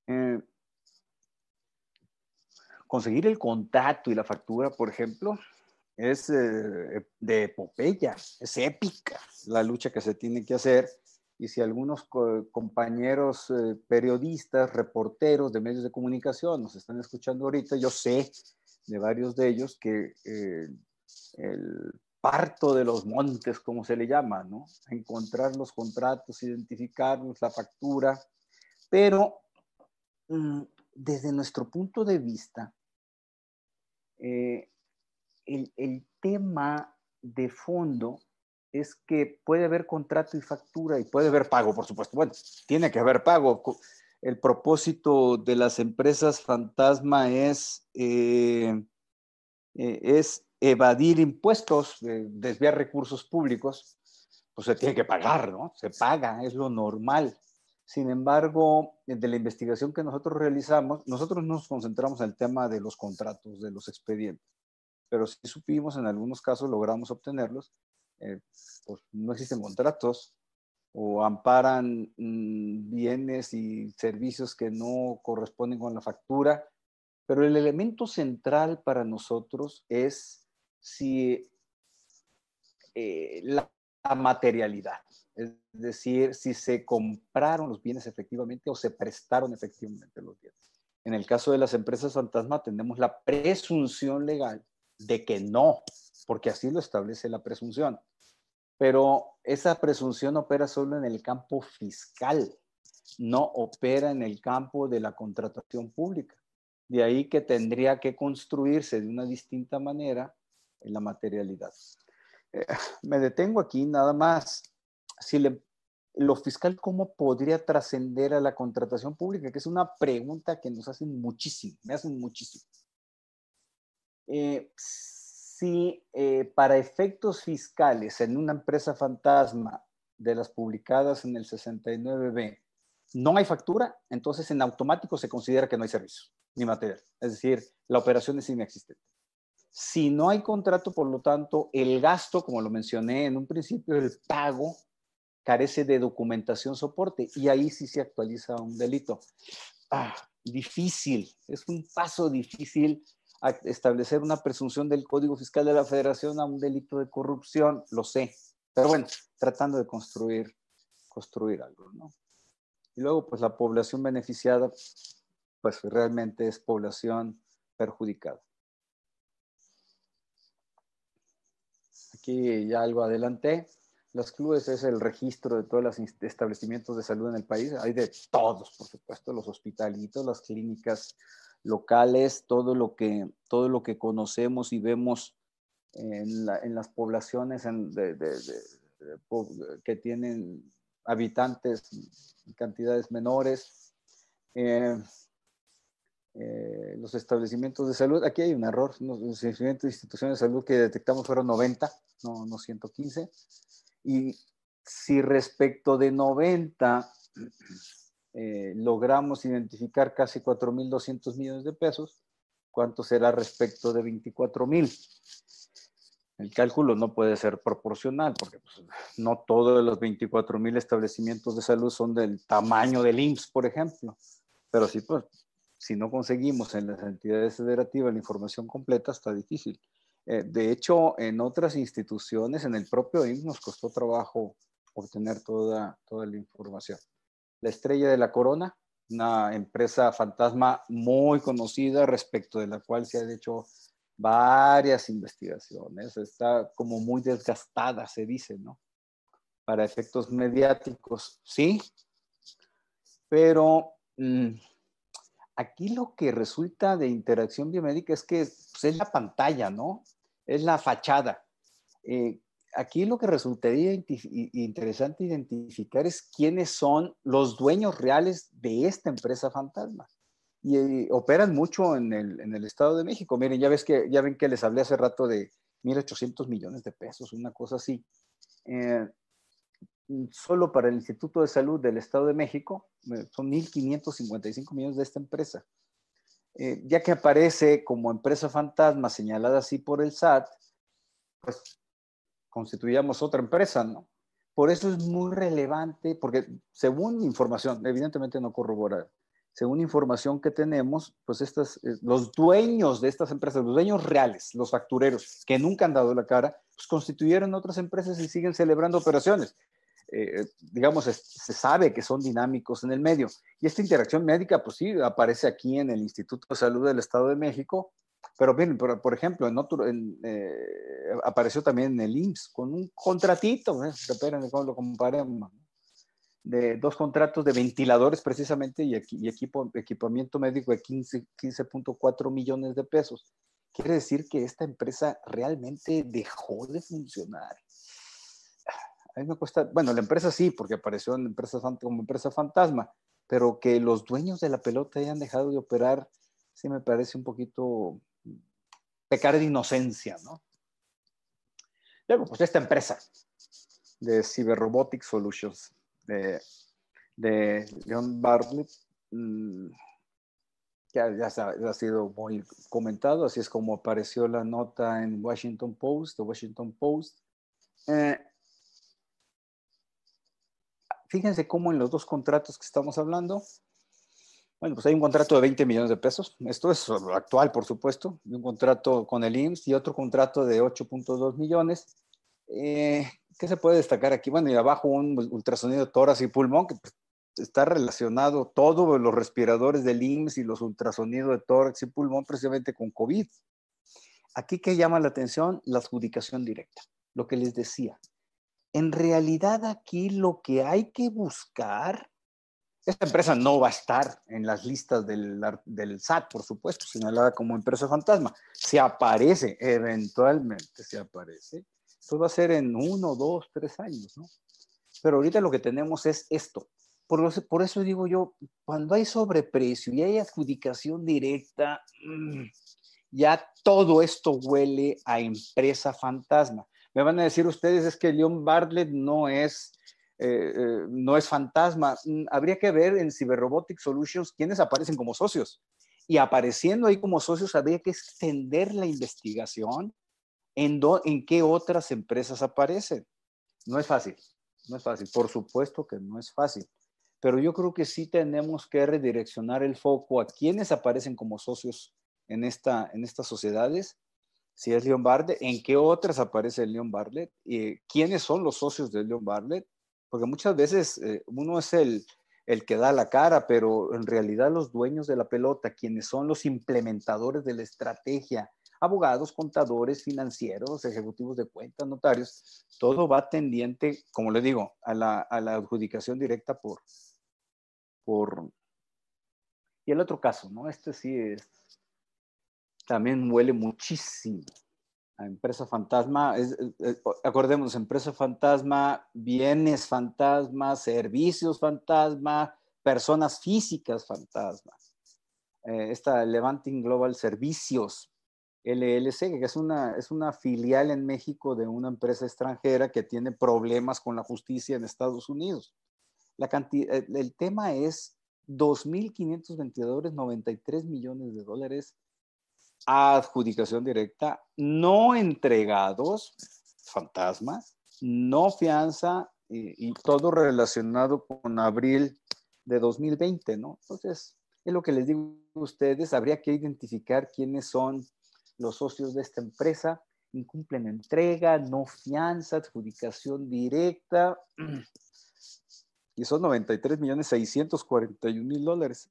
Eh, conseguir el contacto y la factura, por ejemplo, es eh, de epopeya, es épica la lucha que se tiene que hacer. Y si algunos compañeros eh, periodistas, reporteros de medios de comunicación nos están escuchando ahorita, yo sé de varios de ellos que eh, el parto de los montes, como se le llama, ¿no? Encontrar los contratos, identificarlos, la factura, pero mm, desde nuestro punto de vista, el, tema de fondo es que puede haber contrato y factura y puede haber pago, por supuesto. Bueno, tiene que haber pago. El propósito de las empresas fantasma es, eh, eh, es evadir impuestos, desviar recursos públicos, pues se tiene que pagar, ¿no? Se paga, es lo normal. Sin embargo, de la investigación que nosotros realizamos, nosotros nos concentramos en el tema de los contratos, de los expedientes pero si supimos, en algunos casos logramos obtenerlos, eh, pues no existen contratos o amparan mm, bienes y servicios que no corresponden con la factura, pero el elemento central para nosotros es si eh, la, materialidad, es decir, si se compraron los bienes efectivamente o se prestaron efectivamente los bienes. En el caso de las empresas fantasma tenemos la presunción legal de que no, porque así lo establece la presunción. Pero esa presunción opera solo en el campo fiscal, no opera en el campo de la contratación pública. De ahí que tendría que construirse de una distinta manera en la materialidad. Eh, me detengo aquí nada más. Si lo fiscal, ¿cómo podría trascender a la contratación pública? Que es una pregunta que nos hacen muchísimo, me hacen muchísimo. Eh, si eh, para efectos fiscales en una empresa fantasma de las publicadas en el 69B no hay factura, entonces en automático se considera que no hay servicio ni material. Es decir, la operación es inexistente. Si no hay contrato, por lo tanto, el gasto, como lo mencioné en un principio, el pago, carece de documentación soporte y ahí sí se actualiza un delito. Ah, difícil, es un paso difícil establecer una presunción del Código Fiscal de la Federación a un delito de corrupción, lo sé, pero bueno, tratando de construir, construir algo, ¿no? Y luego, pues la población beneficiada, pues realmente es población perjudicada. Aquí ya algo adelanté. Los clubes es el registro de todos los establecimientos de salud en el país. Hay de todos, por supuesto, los hospitalitos, las clínicas locales, todo lo que, todo lo que conocemos y vemos en, las poblaciones que tienen habitantes en cantidades menores. Eh, eh, los establecimientos de salud, aquí hay un error, los establecimientos instituciones de salud que detectamos fueron 90, no, no 115. Y si respecto de 90 eh, logramos identificar casi 4.200 millones de pesos, ¿cuánto será respecto de 24.000? El cálculo no puede ser proporcional porque pues, no todos los 24.000 establecimientos de salud son del tamaño del IMSS, por ejemplo. Pero pues, si no conseguimos en las entidades federativas la información completa, está difícil. Eh, de hecho, en otras instituciones, en el propio IMSS, nos costó trabajo obtener toda, toda la información la Estrella de la Corona, una empresa fantasma muy conocida respecto de la cual se han hecho varias investigaciones. Está como muy desgastada, se dice, ¿no? Para efectos mediáticos, sí. Pero mm, aquí lo que resulta de interacción biomédica es que es la pantalla, ¿no? Es la fachada. Eh, aquí lo que resultaría interesante identificar es quiénes son los dueños reales de esta empresa fantasma. Y, eh, operan mucho en el, Estado de México. Miren, ya, ves que, ya ven que les hablé hace rato de 1.800 millones de pesos, una cosa así. Eh, solo para el Instituto de Salud del Estado de México, son 1.555 millones de esta empresa. Eh, ya que aparece como empresa fantasma señalada así por el SAT, pues constituyamos otra empresa, ¿no? Por eso es muy relevante, porque según información, evidentemente no corrobora, según información que tenemos, pues estas, eh, los dueños de estas empresas, los dueños reales, los factureros, que nunca han dado la cara, pues constituyeron otras empresas y siguen celebrando operaciones. Eh, digamos, se sabe que son dinámicos en el medio. Y esta interacción médica, pues sí, aparece aquí en el Instituto de Salud del Estado de México, pero bien, por, ejemplo, en otro, eh, apareció también en el IMSS con un contratito, ¿eh? esperen lo comparemos, de dos contratos de ventiladores precisamente y, y equipo, equipamiento médico de 15.4 millones de pesos. Quiere decir que esta empresa realmente dejó de funcionar a mí me cuesta, bueno, la empresa sí, porque apareció en empresa, como empresa fantasma, pero que los dueños de la pelota hayan dejado de operar, sí me parece un poquito pecar de inocencia, ¿no? Luego, pues esta empresa de Cyber Robotics Solutions, de, de Leon Bartlett, mm, ya, ya ha sido muy comentado, así es como apareció la nota en Washington Post, The Washington Post. Eh, fíjense cómo en los dos contratos que estamos hablando, bueno, pues hay un contrato de 20 millones de pesos, esto es actual, por supuesto, un contrato con el IMSS y otro contrato de 8.2 millones. Eh, ¿Qué se puede destacar aquí? Bueno, y abajo un ultrasonido tórax y pulmón, que pues, está relacionado todos los respiradores del IMSS y los ultrasonidos de tórax y pulmón precisamente con COVID. Aquí que llama la atención la adjudicación directa, lo que les decía en realidad aquí lo que hay que buscar, esta empresa no va a estar en las listas del, SAT, por supuesto, señalada como empresa fantasma. Si aparece, eventualmente si aparece, pues va a ser en uno, dos, tres años, ¿no? Pero ahorita lo que tenemos es esto. Por, por eso digo yo, cuando hay sobreprecio y hay adjudicación directa, mm, ya todo esto huele a empresa fantasma. Me van a decir ustedes, es que Leon Bartlett no es, eh, eh, no es fantasma. Mm, habría que ver en Cyber Robotic Solutions quiénes aparecen como socios. Y apareciendo ahí como socios, habría que extender la investigación en, en qué otras empresas aparecen. No es fácil, no es fácil. Por supuesto que no es fácil. Pero yo creo que sí tenemos que redireccionar el foco a quienes aparecen como socios en, esta, en estas sociedades si es Leon Bartlett, en qué otras aparece Leon Bartlett, y quiénes son los socios de Leon Bartlett, porque muchas veces eh, uno es el, el que da la cara, pero en realidad los dueños de la pelota, quienes son los implementadores de la estrategia, abogados, contadores, financieros, ejecutivos de cuentas, notarios, todo va tendiente, como le digo, a la, a la adjudicación directa por, por... Y el otro caso, ¿no? Este sí es también huele muchísimo a empresa fantasma. Es, acordemos, empresa fantasma, bienes fantasma, servicios fantasma, personas físicas fantasma. Eh, esta Levanting Global Servicios LLC, que es una, es una filial en México de una empresa extranjera que tiene problemas con la justicia en Estados Unidos. La cantidad, el tema es 2.500 vendedores, 93 millones de dólares adjudicación directa, no entregados, fantasmas, no fianza y, todo relacionado con abril de 2020, ¿no? Entonces, es lo que les digo a ustedes, habría que identificar quiénes son los socios de esta empresa, incumplen entrega, no fianza, adjudicación directa, y son 93 millones 641 mil dólares.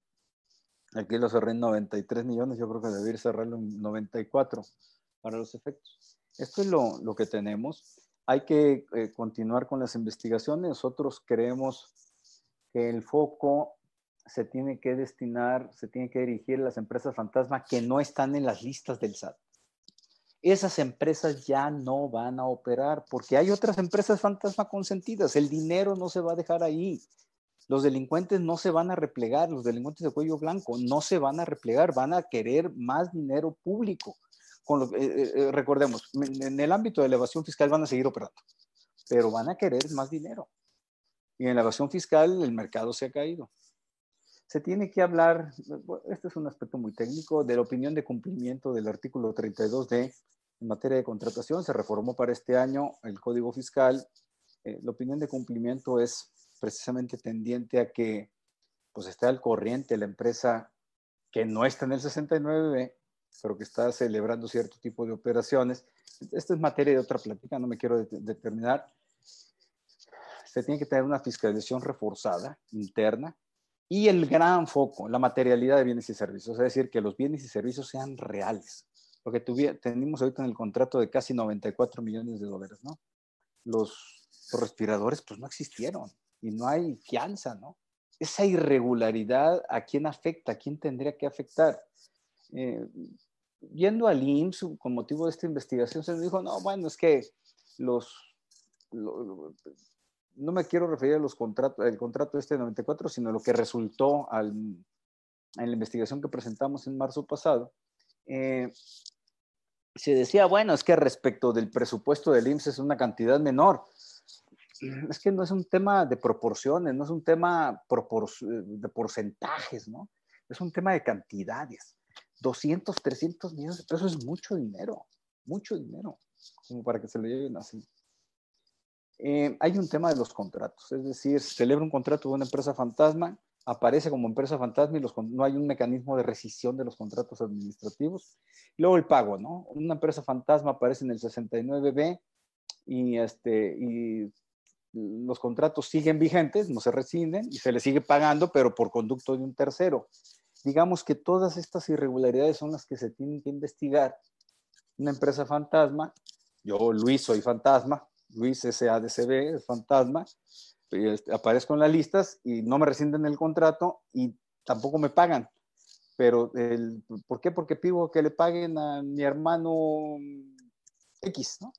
Aquí lo cerré en 93 millones, yo creo que debería cerrarlo en 94 para los efectos. Esto es lo, lo que tenemos. Hay que eh, continuar con las investigaciones. Nosotros creemos que el foco se tiene que destinar, se tiene que dirigir a las empresas fantasma que no están en las listas del SAT. Esas empresas ya no van a operar porque hay otras empresas fantasma consentidas. El dinero no se va a dejar ahí. Los delincuentes no se van a replegar, los delincuentes de cuello blanco no se van a replegar, van a querer más dinero público. Eh, eh, eh, recordemos, en el ámbito de elevación fiscal van a seguir operando, pero van a querer más dinero. Y en la evasión fiscal el mercado se ha caído. Se tiene que hablar, este es un aspecto muy técnico, de la opinión de cumplimiento del artículo 32D en materia de contratación. Se reformó para este año el Código Fiscal. La opinión de cumplimiento es precisamente tendiente a que pues esté al corriente la empresa que no está en el 69B, pero que está celebrando cierto tipo de operaciones. Esta es materia de otra plática, no me quiero determinar. Se tiene que tener una fiscalización reforzada, interna, y el gran foco, la materialidad de bienes y servicios, es decir, que los bienes y servicios sean reales. Lo que tenemos ahorita en el contrato de casi 94 millones de dólares, ¿no? Los, los respiradores, pues no existieron y no hay fianza, ¿no? esa irregularidad, ¿a quién afecta? ¿A quién tendría que afectar? Eh, yendo al IMSS, con motivo de esta investigación, se nos dijo, no, bueno, es que los, no me quiero referir a los contratos, el contrato este de 94, sino lo que resultó al, en la investigación que presentamos en marzo pasado. Eh, se decía, bueno, es que respecto del presupuesto del IMSS es una cantidad menor es que no es un tema de proporciones, no es un tema de porcentajes, ¿no? Es un tema de cantidades. 200, 300 millones de pesos es mucho dinero, mucho dinero, como para que se lo lleven así. Eh, hay un tema de los contratos, es decir, se celebra un contrato de una empresa fantasma, aparece como empresa fantasma y no hay un mecanismo de rescisión de los contratos administrativos. Luego el pago, ¿no? Una empresa fantasma aparece en el 69B y, este, y los contratos siguen vigentes, no se rescinden y se le sigue pagando, pero por conducto de un tercero. Digamos que todas estas irregularidades son las que se tienen que investigar. Una empresa fantasma, yo Luis soy fantasma, Luis SADCB es fantasma, aparezco en las listas y no me rescinden el contrato y tampoco me pagan. Pero, el, ¿por qué? Porque pido que le paguen a mi hermano X, ¿no?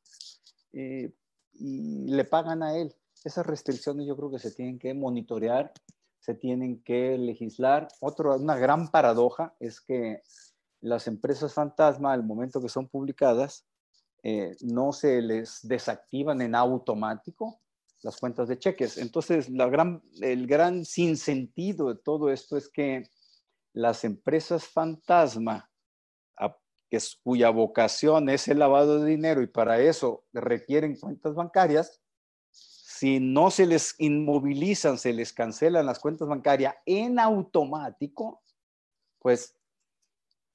Eh, y le pagan a él. Esas restricciones yo creo que se tienen que monitorear, se tienen que legislar. Otra, una gran paradoja es que las empresas fantasma, al momento que son publicadas, eh, no se les desactivan en automático las cuentas de cheques. Entonces, la gran, el gran sinsentido de todo esto es que las empresas fantasma, que es, cuya vocación es el lavado de dinero y para eso requieren cuentas bancarias, si no se les inmovilizan, se les cancelan las cuentas bancarias en automático, pues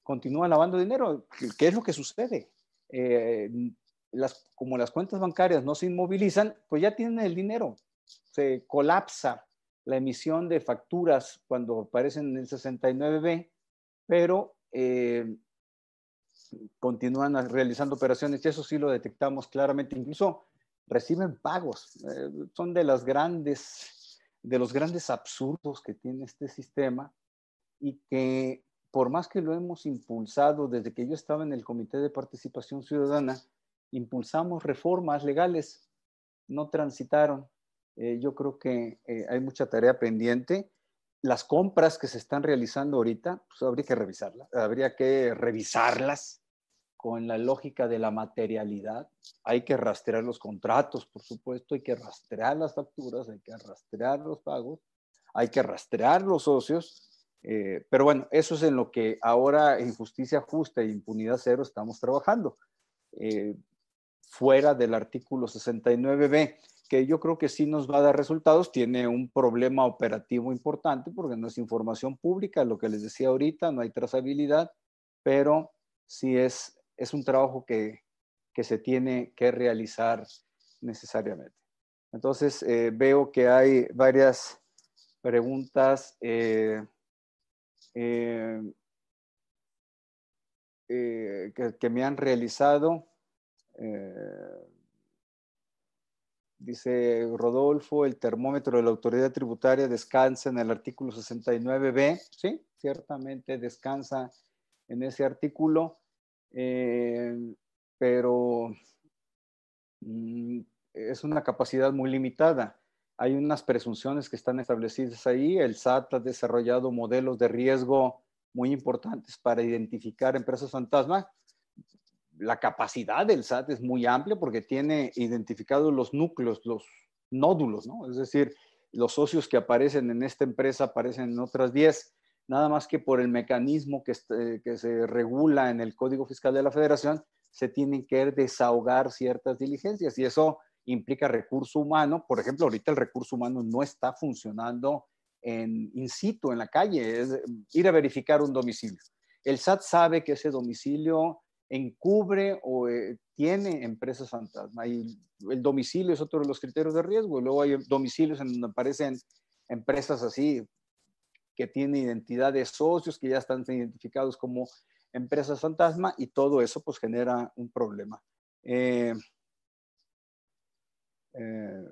continúan lavando dinero. ¿Qué es lo que sucede? Eh, como las cuentas bancarias no se inmovilizan, pues ya tienen el dinero. Se colapsa la emisión de facturas cuando aparecen en el 69B, pero eh, continúan realizando operaciones y eso sí lo detectamos claramente. Incluso reciben pagos. Eh, son de las grandes, de los grandes absurdos que tiene este sistema y que por más que lo hemos impulsado desde que yo estaba en el Comité de Participación Ciudadana, impulsamos reformas legales, no transitaron. Eh, yo creo que eh, hay mucha tarea pendiente. Las compras que se están realizando ahorita, pues habría que revisarlas, habría que revisarlas con la lógica de la materialidad. Hay que rastrear los contratos, por supuesto, hay que rastrear las facturas, hay que rastrear los pagos, hay que rastrear los socios. Eh, pero bueno, eso es en lo que ahora en justicia justa e impunidad cero estamos trabajando. Eh, fuera del artículo 69b, que yo creo que sí nos va a dar resultados, tiene un problema operativo importante porque no es información pública, lo que les decía ahorita, no hay trazabilidad, pero sí es es un trabajo que, se tiene que realizar necesariamente. Entonces, eh, veo que hay varias preguntas eh, eh, que, me han realizado. dice Rodolfo, el termómetro de la autoridad tributaria descansa en el artículo 69b. Sí, ciertamente descansa en ese artículo. Eh, pero mm, es una capacidad muy limitada. Hay unas presunciones que están establecidas ahí. El SAT ha desarrollado modelos de riesgo muy importantes para identificar empresas fantasma. La capacidad del SAT es muy amplia porque tiene identificados los núcleos, los nódulos, ¿no? Es decir, los socios que aparecen en esta empresa aparecen en otras 10, nada más que por el mecanismo que, este, que se regula en el Código Fiscal de la Federación, se tienen que desahogar ciertas diligencias y eso implica recurso humano. Por ejemplo, ahorita el recurso humano no está funcionando en in situ, en la calle, es ir a verificar un domicilio. El SAT sabe que ese domicilio encubre o eh, tiene empresas fantasma y el domicilio es otro de los criterios de riesgo. Luego hay domicilios en donde aparecen empresas así que tienen identidad de socios que ya están identificados como empresas fantasma y todo eso pues genera un problema. Eh, eh,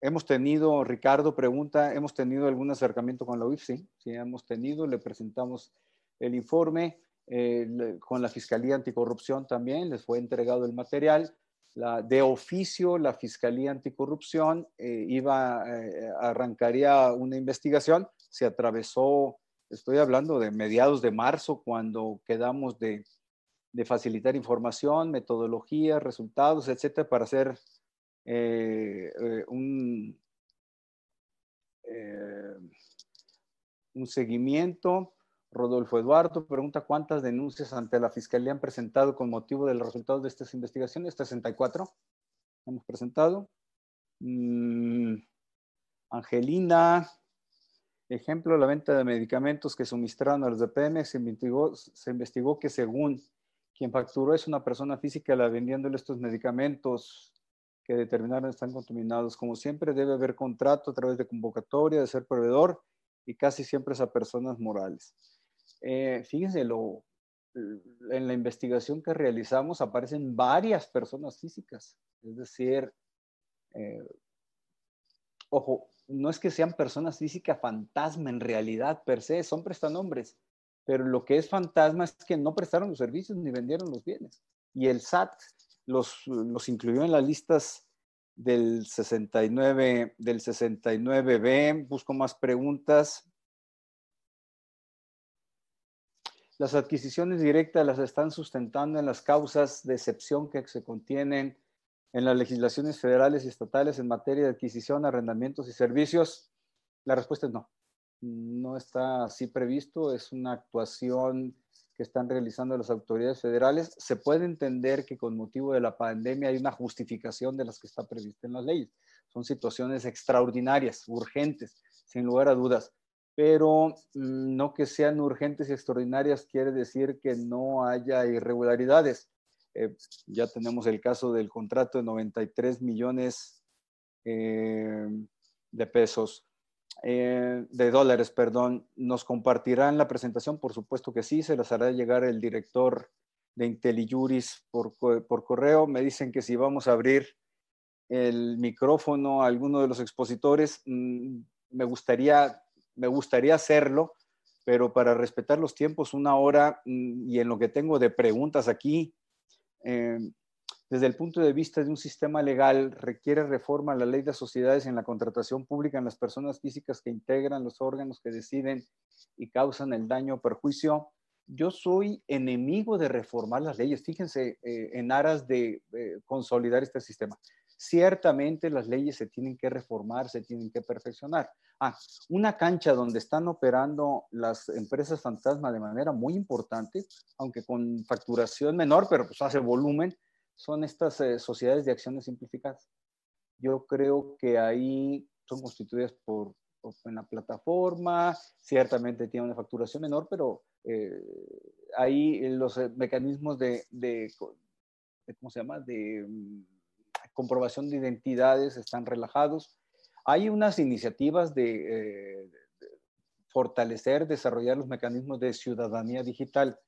hemos tenido, Ricardo pregunta, ¿hemos tenido algún acercamiento con la UIF? Sí, sí hemos tenido, le presentamos el informe. Eh, con la Fiscalía Anticorrupción también les fue entregado el material. La, de oficio, la Fiscalía Anticorrupción eh, iba, arrancaría una investigación, se atravesó, estoy hablando de mediados de marzo, cuando quedamos de, facilitar información, metodología, resultados, etcétera, para hacer eh, eh, eh, un seguimiento. Rodolfo Eduardo pregunta cuántas denuncias ante la Fiscalía han presentado con motivo de los resultados de estas investigaciones. 64 hemos presentado. Mm, Angelina, ejemplo, la venta de medicamentos que suministraron a los DPM, se investigó, se investigó que según quien facturó es una persona física la vendiéndole estos medicamentos que determinaron están contaminados. Como siempre, debe haber contrato a través de convocatoria, de ser proveedor y casi siempre es a personas morales. Eh, fíjense, lo, en la investigación que realizamos aparecen varias personas físicas. Es decir, eh, ojo, no es que sean personas físicas fantasma en realidad per se, son prestanombres, pero lo que es fantasma es que no prestaron los servicios ni vendieron los bienes. Y el SAT los, los incluyó en las listas del 69, del 69B. Busco más preguntas. Las adquisiciones directas las están sustentando en las causas de excepción que se contienen en las legislaciones federales y estatales en materia de adquisición, arrendamientos y servicios. La respuesta es no. No está así previsto. Es una actuación que están realizando las autoridades federales, se puede entender que con motivo de la pandemia hay una justificación de las que está prevista en las leyes. Son situaciones extraordinarias, urgentes, sin lugar a dudas. Pero mm, no que sean urgentes y extraordinarias quiere decir que no haya irregularidades. Eh, ya tenemos el caso del contrato de 93 millones eh, de pesos eh, de dólares, perdón, nos compartirán la presentación, por supuesto que sí, se las hará llegar el director de IntelliJuris por, por correo. Me dicen que si vamos a abrir el micrófono a alguno de los expositores, mm, me, gustaría, me gustaría hacerlo, pero para respetar los tiempos, una hora mm, y en lo que tengo de preguntas aquí, eh, desde el punto de vista de un sistema legal, requiere reforma la ley de sociedades en la contratación pública en las personas físicas que integran los órganos que deciden y causan el daño o perjuicio. Yo soy enemigo de reformar las leyes, fíjense, eh, en aras de eh, consolidar este sistema. Ciertamente las leyes se tienen que reformar, se tienen que perfeccionar. Ah, una cancha donde están operando las empresas fantasma de manera muy importante, aunque con facturación menor, pero pues hace volumen, son estas eh, sociedades de acciones simplificadas. Yo creo que ahí son constituidas por, en la plataforma, ciertamente tiene una facturación menor, pero eh, ahí los eh, mecanismos de, de, ¿cómo se llama?, de mm, comprobación de identidades están relajados. Hay unas iniciativas de, de fortalecer, desarrollar los mecanismos de ciudadanía digital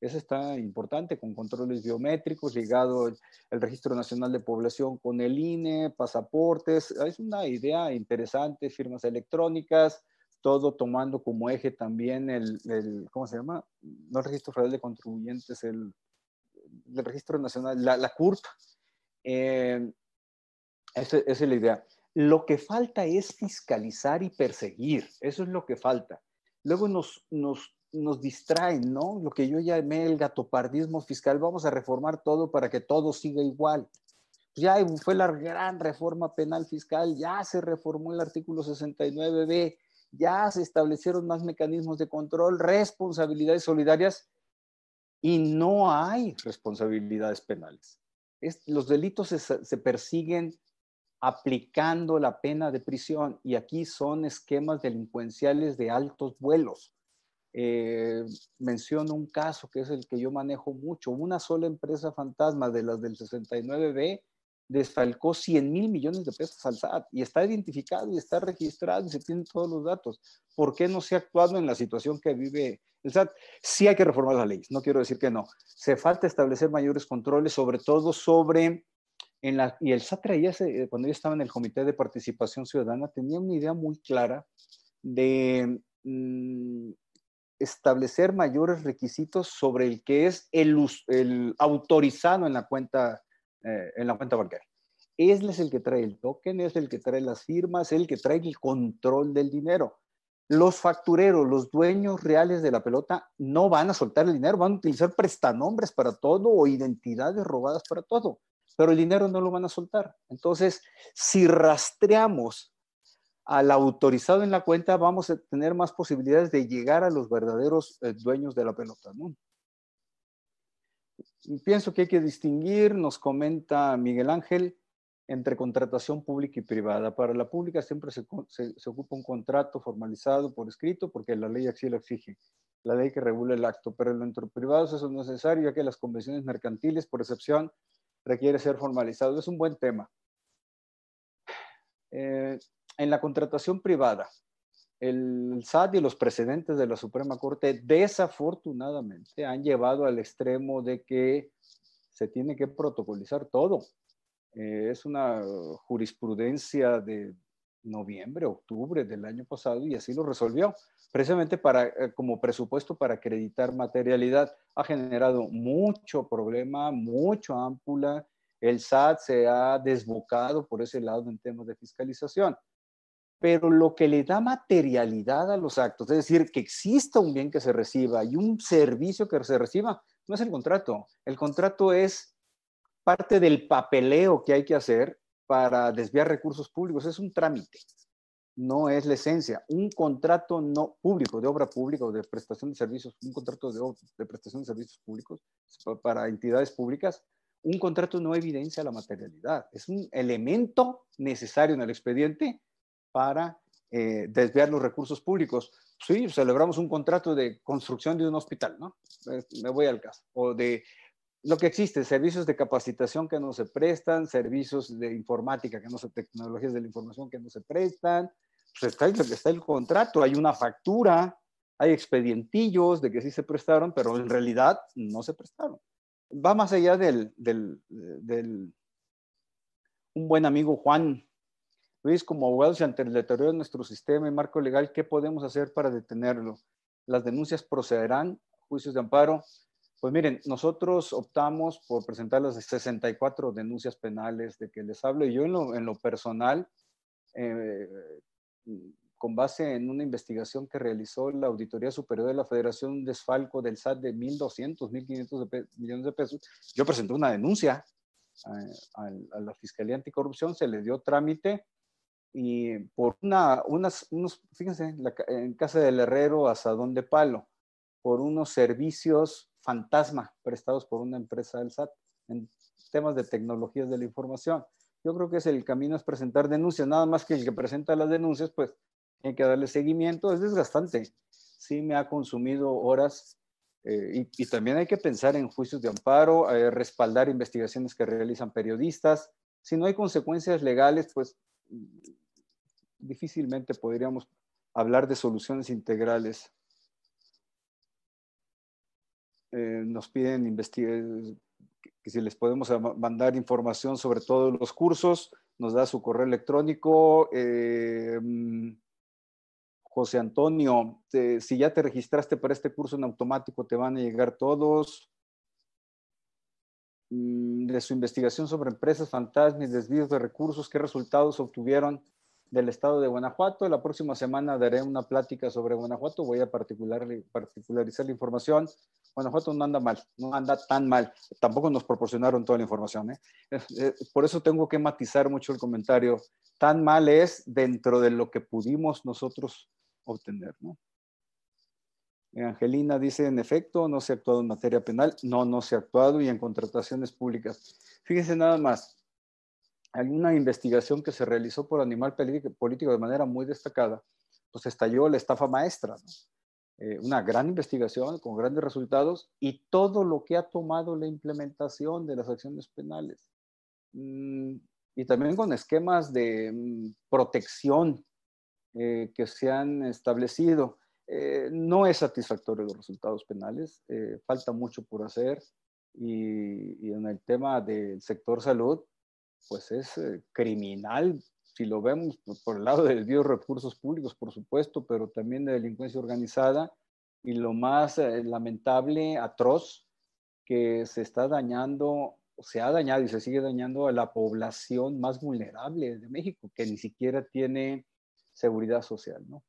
eso está importante, con controles biométricos, ligado el, Registro Nacional de Población con el INE, pasaportes. Es una idea interesante, firmas electrónicas, todo tomando como eje también el, ¿cómo se llama? No el Registro Federal de Contribuyentes, el, el Registro Nacional, la, la CURP. Eh, esa, es la idea. Lo que falta es fiscalizar y perseguir. Eso es lo que falta. Luego nos, nos nos distraen, ¿no? Lo que yo llamé el gatopardismo fiscal, vamos a reformar todo para que todo siga igual. pues ya fue la gran reforma penal fiscal, ya se reformó el artículo 69b, ya se establecieron más mecanismos de control, responsabilidades solidarias y no hay responsabilidades penales. Los delitos se, persiguen aplicando la pena de prisión y aquí son esquemas delincuenciales de altos vuelos. Eh, menciono un caso que es el que yo manejo mucho. Una sola empresa fantasma de las del 69B desfalcó 100 mil millones de pesos al SAT y está identificado y está registrado y se tienen todos los datos. ¿Por qué no se ha actuado en la situación que vive el SAT? Sí hay que reformar las leyes, no quiero decir que no. Se falta establecer mayores controles, sobre todo sobre... En la, y el SAT traía, cuando yo estaba en el Comité de Participación Ciudadana, tenía una idea muy clara de mm, establecer mayores requisitos sobre el que es el, el autorizado en la cuenta eh, en la cuenta bancaria. Él es el que trae el token, es el que trae las firmas, es el que trae el control del dinero. Los factureros, los dueños reales de la pelota, no van a soltar el dinero, van a utilizar prestanombres para todo o identidades robadas para todo, pero el dinero no lo van a soltar. Entonces, si rastreamos al autorizado en la cuenta, vamos a tener más posibilidades de llegar a los verdaderos eh, dueños de la pelota. ¿no? pienso que hay que distinguir, nos comenta Miguel Ángel, entre contratación pública y privada. Para la pública siempre se, ocupa un contrato formalizado por escrito porque la ley así lo exige, la ley que regula el acto, pero en lo privados eso es necesario ya que las convenciones mercantiles, por excepción, requiere ser formalizado. Es un buen tema. Eh, en la contratación privada, el SAT y los precedentes de la Suprema Corte desafortunadamente han llevado al extremo de que se tiene que protocolizar todo. Eh, es una jurisprudencia de noviembre, octubre del año pasado y así lo resolvió, precisamente para, eh, como presupuesto para acreditar materialidad. Ha generado mucho problema, mucho ámpula. El SAT se ha desbocado por ese lado en temas de fiscalización pero lo que le da materialidad a los actos, es decir, que exista un bien que se reciba y un servicio que se reciba, no es el contrato. El contrato es parte del papeleo que hay que hacer para desviar recursos públicos, es un trámite, no es la esencia. Un contrato no público, de obra pública o de prestación de servicios, un contrato de, prestación de servicios públicos para entidades públicas, un contrato no evidencia la materialidad, es un elemento necesario en el expediente para eh, desviar los recursos públicos. Sí, celebramos un contrato de construcción de un hospital, ¿no? Me voy al caso. O de lo que existe, servicios de capacitación que no se prestan, servicios de informática que no se, tecnologías de la información que no se prestan. Pues está, está el contrato, hay una factura, hay expedientillos de que sí se prestaron, pero en realidad no se prestaron. Va más allá del, del, del un buen amigo Juan Luis, como abogados ante el deterioro de nuestro sistema y marco legal, ¿qué podemos hacer para detenerlo? ¿Las denuncias procederán? ¿Juicios de amparo? Pues miren, nosotros optamos por presentar las 64 denuncias penales de que les hablo. Y yo en lo, personal, eh, con base en una investigación que realizó la Auditoría Superior de la Federación, un desfalco del SAT de 1.200, 1.500 millones de pesos, yo presenté una denuncia eh, a, a, la Fiscalía Anticorrupción, se le dio trámite y por una, unas, unos, fíjense, en casa del herrero, asadón de palo, por unos servicios fantasma prestados por una empresa del SAT en temas de tecnologías de la información. Yo creo que es el camino es presentar denuncias, nada más que el que presenta las denuncias, pues hay que darle seguimiento, es desgastante. Sí me ha consumido horas eh, y, también hay que pensar en juicios de amparo, eh, respaldar investigaciones que realizan periodistas. Si no hay consecuencias legales, pues difícilmente podríamos hablar de soluciones integrales. Eh, nos piden investigar, que si les podemos mandar información sobre todos los cursos, nos da su correo electrónico. Eh, José Antonio, si ya te registraste para este curso en automático, te van a llegar todos. Mm, de su investigación sobre empresas fantasmas, desvíos de recursos, qué resultados obtuvieron del estado de Guanajuato. La próxima semana daré una plática sobre Guanajuato. Voy a particularizar la información. Guanajuato no anda mal, no anda tan mal. Tampoco nos proporcionaron toda la información. ¿eh? Eh, por eso tengo que matizar mucho el comentario. Tan mal es dentro de lo que pudimos nosotros obtener. ¿no? Angelina dice, en efecto, no se ha actuado en materia penal. No, no se ha actuado y en contrataciones públicas. Fíjense nada más, hay una investigación que se realizó por Animal Político de manera muy destacada, pues estalló la estafa maestra. Eh, una gran investigación con grandes resultados y todo lo que ha tomado la implementación de las acciones penales. Mm, y también con esquemas de mm, protección eh, que se han establecido. Eh, no es satisfactorio los resultados penales, falta mucho por hacer y, y, en el tema del sector salud, pues es criminal si lo vemos por el lado de recursos públicos, por supuesto, pero también de delincuencia organizada y lo más eh, lamentable, atroz, que se está dañando, se ha dañado y se sigue dañando a la población más vulnerable de México, que ni siquiera tiene seguridad social, ¿no?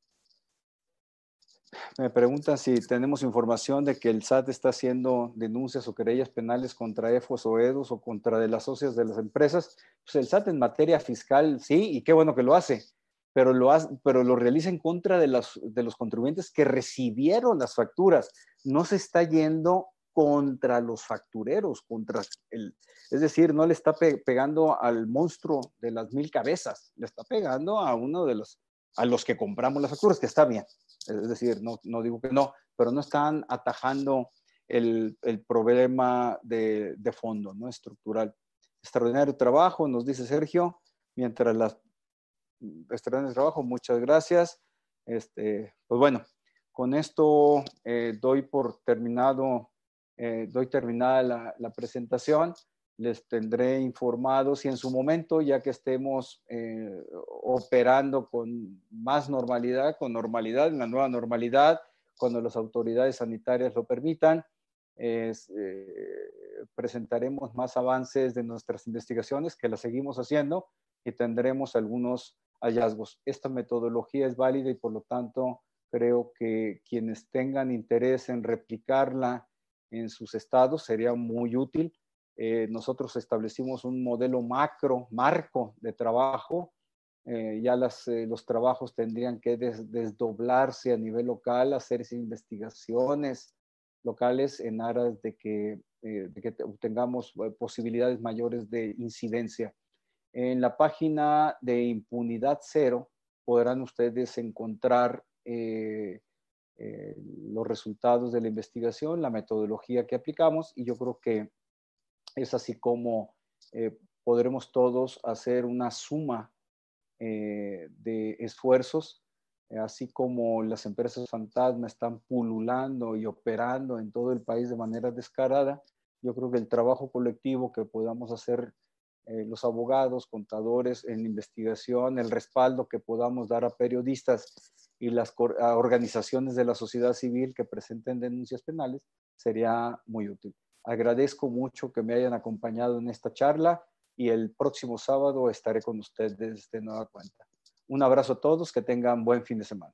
Me preguntan si tenemos información de que el SAT está haciendo denuncias o querellas penales contra EFOS o EDOS o contra de las socias de las empresas. Pues el SAT en materia fiscal, sí, y qué bueno que lo hace, pero lo, hace, pero lo realiza en contra de los, de los contribuyentes que recibieron las facturas. No se está yendo contra los factureros, contra el, es decir, no le está pegando al monstruo de las mil cabezas, le está pegando a uno de los, a los que compramos las facturas, que está bien, es decir, no, no digo que no, pero no están atajando el, el problema de, de, fondo, ¿no? Estructural. Extraordinario trabajo, nos dice Sergio, mientras las extraordinario trabajo, muchas gracias. Este, pues bueno, con esto eh, doy por terminado, eh, doy terminada la, la, presentación. Les tendré informados y en su momento, ya que estemos eh, operando con más normalidad, con normalidad, en la nueva normalidad, cuando las autoridades sanitarias lo permitan, es, presentaremos más avances de nuestras investigaciones, que las seguimos haciendo, y tendremos algunos hallazgos. Esta metodología es válida y por lo tanto creo que quienes tengan interés en replicarla en sus estados sería muy útil. Eh, nosotros establecimos un modelo macro, marco de trabajo. Eh, ya las, eh, los trabajos tendrían que desdoblarse a nivel local, hacerse investigaciones locales en aras de que, de que tengamos posibilidades mayores de incidencia. En la página de Impunidad Cero podrán ustedes encontrar eh, eh, los resultados de la investigación, la metodología que aplicamos y yo creo que es así como eh, podremos todos hacer una suma de esfuerzos, así como las empresas fantasma están pululando y operando en todo el país de manera descarada. Yo creo que el trabajo colectivo que podamos hacer eh, los abogados, contadores en investigación, el respaldo que podamos dar a periodistas y las organizaciones de la sociedad civil que presenten denuncias penales, sería muy útil. Agradezco mucho que me hayan acompañado en esta charla y el próximo sábado estaré con ustedes de nueva cuenta. Un abrazo a todos, que tengan buen fin de semana.